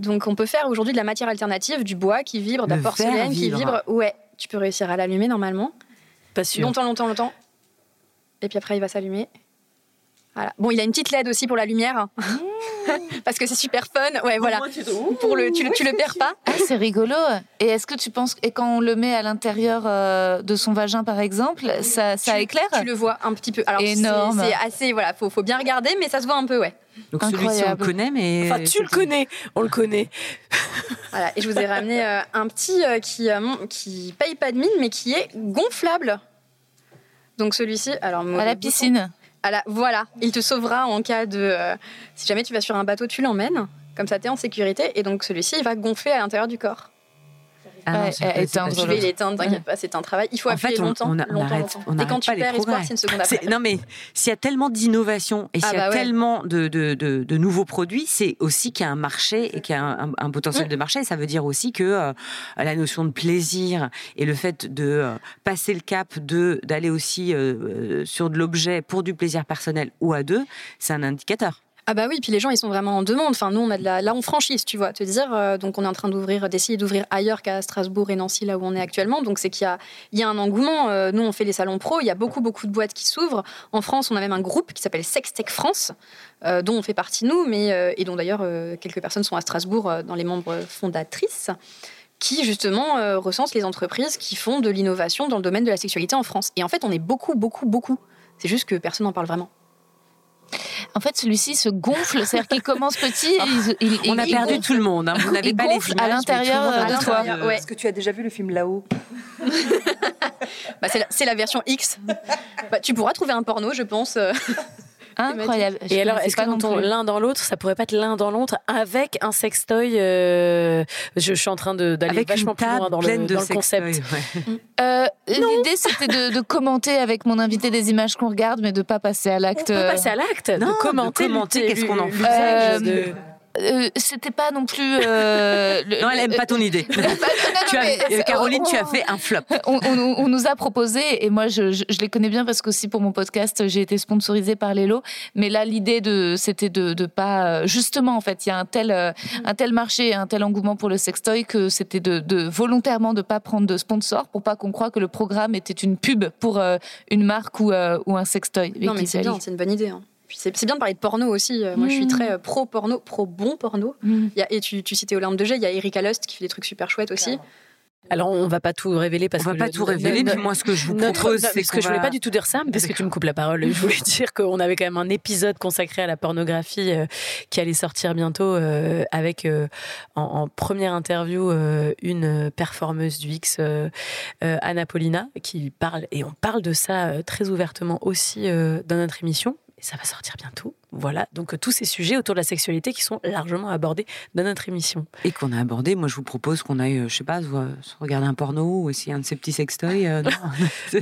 Donc on peut faire aujourd'hui de la matière alternative, du bois qui vibre, de la porcelaine qui vibre. vibre. Ouais, tu peux réussir à l'allumer normalement. Pas sûr. Longtemps, longtemps, longtemps. Et puis après, il va s'allumer. Voilà. Bon, il a une petite LED aussi pour la lumière. [LAUGHS] Parce que c'est super fun. Ouais, voilà. Pour le, tu, le, tu le perds pas. Ah, c'est rigolo. Et est-ce que tu penses, et quand on le met à l'intérieur euh, de son vagin, par exemple, ça, ça Tu- éclaire Tu le vois un petit peu. Alors, c'est- Énorme. C'est assez, voilà, faut, faut bien regarder, mais ça se voit un peu, ouais. Donc celui-ci, on le connaît, mais. Enfin, tu le connais, on le connaît. [LAUGHS] Voilà. Et je vous ai ramené euh, un petit euh, qui, euh, qui paye pas de mine, mais qui est gonflable. Donc celui-ci, alors À la bouton. piscine. Voilà, il te sauvera en cas de. euh, si jamais tu vas sur un bateau, tu l'emmènes. Comme ça, tu es en sécurité. Et donc celui-ci, il va gonfler à l'intérieur du corps. Ah non, Ouais, éteindre Je vais l'éteindre, t'inquiète pas, c'est un travail. Il faut En appuyer fait, on- longtemps. on a- on longtemps, arrête- longtemps. on Et quand tu perds espoir, c'est une seconde après. Non mais s'il y a tellement d'innovation et s'il Ah y a bah ouais. tellement de, de, de- de nouveaux produits, c'est aussi qu'il y a un marché et qu'il y a un, un- un potentiel Mm. de marché. Ça veut dire aussi que euh, la notion de plaisir et le fait de euh, passer le cap de d'aller aussi euh, sur de l'objet pour du plaisir personnel ou à deux, c'est un indicateur. Ah bah oui, puis les gens ils sont vraiment en demande. Enfin nous on a de la, là on franchise, tu vois, te dire. euh, donc on est en train d'ouvrir, d'essayer d'ouvrir ailleurs qu'à Strasbourg et Nancy là où on est actuellement. Donc c'est qu'il y a, il y a un engouement. Euh, nous on fait les salons pro, il y a beaucoup beaucoup de boîtes qui s'ouvrent. En France on a même un groupe qui s'appelle Sextech France, euh, dont on fait partie nous, mais et dont d'ailleurs quelques personnes sont à Strasbourg dans les membres fondatrices qui justement euh, recense les entreprises qui font de l'innovation dans le domaine de la sexualité en France. Et en fait on est beaucoup beaucoup beaucoup. C'est juste que personne n'en parle vraiment. En fait, celui-ci se gonfle, c'est-à-dire qu'il commence petit. il- il- On a il perdu gonfle. tout le monde. hein. Vous n'avez pas les gonfle images, à l'intérieur de toi. ouais. Est-ce que tu as déjà vu le film là-haut? [LAUGHS] Bah, c'est la, c'est la version X. Bah, tu pourras trouver un porno, je pense. [LAUGHS] euh. Incroyable. Je Et alors, est-ce que pas dans l'un dans l'autre, ça pourrait pas être l'un dans l'autre avec un sextoy euh, je, je suis en train de- d'aller vachement plus loin dans le, pleine de dans le concept. ouais. Euh, L'idée, c'était de, de commenter avec mon invité des images qu'on regarde, mais de pas passer à l'acte. peut passer à l'acte, Non, de de commenter, commenter, l'uti- qu'est-ce qu'on en fait Euh, de- Euh, c'était pas non plus. euh, le- Non, elle aime pas ton idée. Non, non, Tu as- mais- euh, Caroline, on- tu as fait un flop. on, on- on nous a proposé, et moi je, je- je les connais bien parce qu'aussi pour mon podcast j'ai été sponsorisée par Lelo. Mais là l'idée de c'était de, de pas justement en fait il y a un tel un tel marché, un tel engouement pour le sextoy que c'était de, de volontairement de pas prendre de sponsor pour pas qu'on croie que le programme était une pub pour euh, une marque ou, euh, ou un sextoy. Non, mais c'est bien, c'est une bonne idée. hein. Puis c'est bien de parler de porno aussi. Euh, Moi, je suis Mm. très euh, pro porno, pro bon porno. Il y a, et tu, tu citais Olympe de G, il y a Erika Lust qui fait des trucs super chouettes aussi. Alors, on va pas tout révéler parce On va que pas le- tout révéler, mais moi, ce que je vous propose, c'est parce que je voulais va- pas du tout dire ça, mais parce que tu me coupes la parole. Je voulais [LAUGHS] dire qu'on avait quand même un épisode consacré à la pornographie euh, qui allait sortir bientôt euh, avec euh, en, en première interview euh, une performeuse du X, euh, euh, Anna Paulina, qui parle et on parle de ça euh, très ouvertement aussi euh, dans notre émission. Ça va sortir bientôt. Voilà, donc euh, tous ces sujets autour de la sexualité qui sont largement abordés dans notre émission. Et qu'on a abordé, moi je vous propose qu'on aille, euh, je sais pas, regarder un porno ou essayer un de ces petits sextoys. euh, non.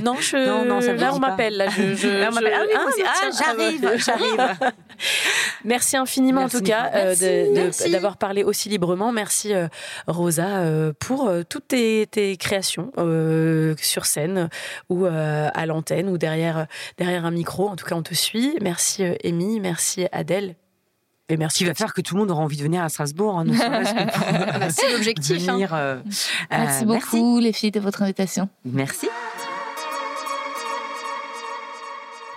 [LAUGHS] Non, je... Non, non, ça là on m'appelle. Là, je, je- [LAUGHS] Là, on m'appelle. je- Ah oui, Ah, tiens, j'arrive, j'arrive. [LAUGHS] Merci infiniment Merci, en tout cas euh, Merci. d'avoir parlé aussi librement. Merci euh, Rosa pour toutes tes, tes créations sur scène ou à l'antenne ou derrière, derrière un micro. En tout cas, on te suit. Merci euh, Amy, merci Adèle. Et merci qui va faire que tout le monde aura envie de venir à Strasbourg, hein, Ah [LAUGHS] bah, c'est l'objectif. hein. venir. euh, Merci euh, beaucoup les filles de votre invitation. Merci.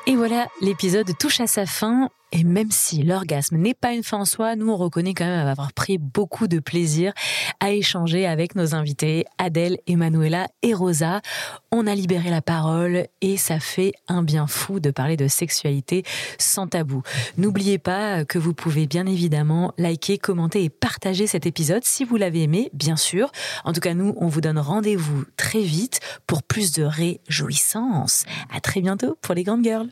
Et voilà, l'épisode touche à sa fin. Et même si l'orgasme n'est pas une fin en soi, nous on reconnaît quand même avoir pris beaucoup de plaisir à échanger avec nos invités Adèle, Emanuela et Rosa. On a libéré la parole et ça fait un bien fou de parler de sexualité sans tabou. N'oubliez pas que vous pouvez bien évidemment liker, commenter et partager cet épisode si vous l'avez aimé, bien sûr. En tout cas, nous, on vous donne rendez-vous très vite pour plus de réjouissance. À très bientôt pour les grandes girls.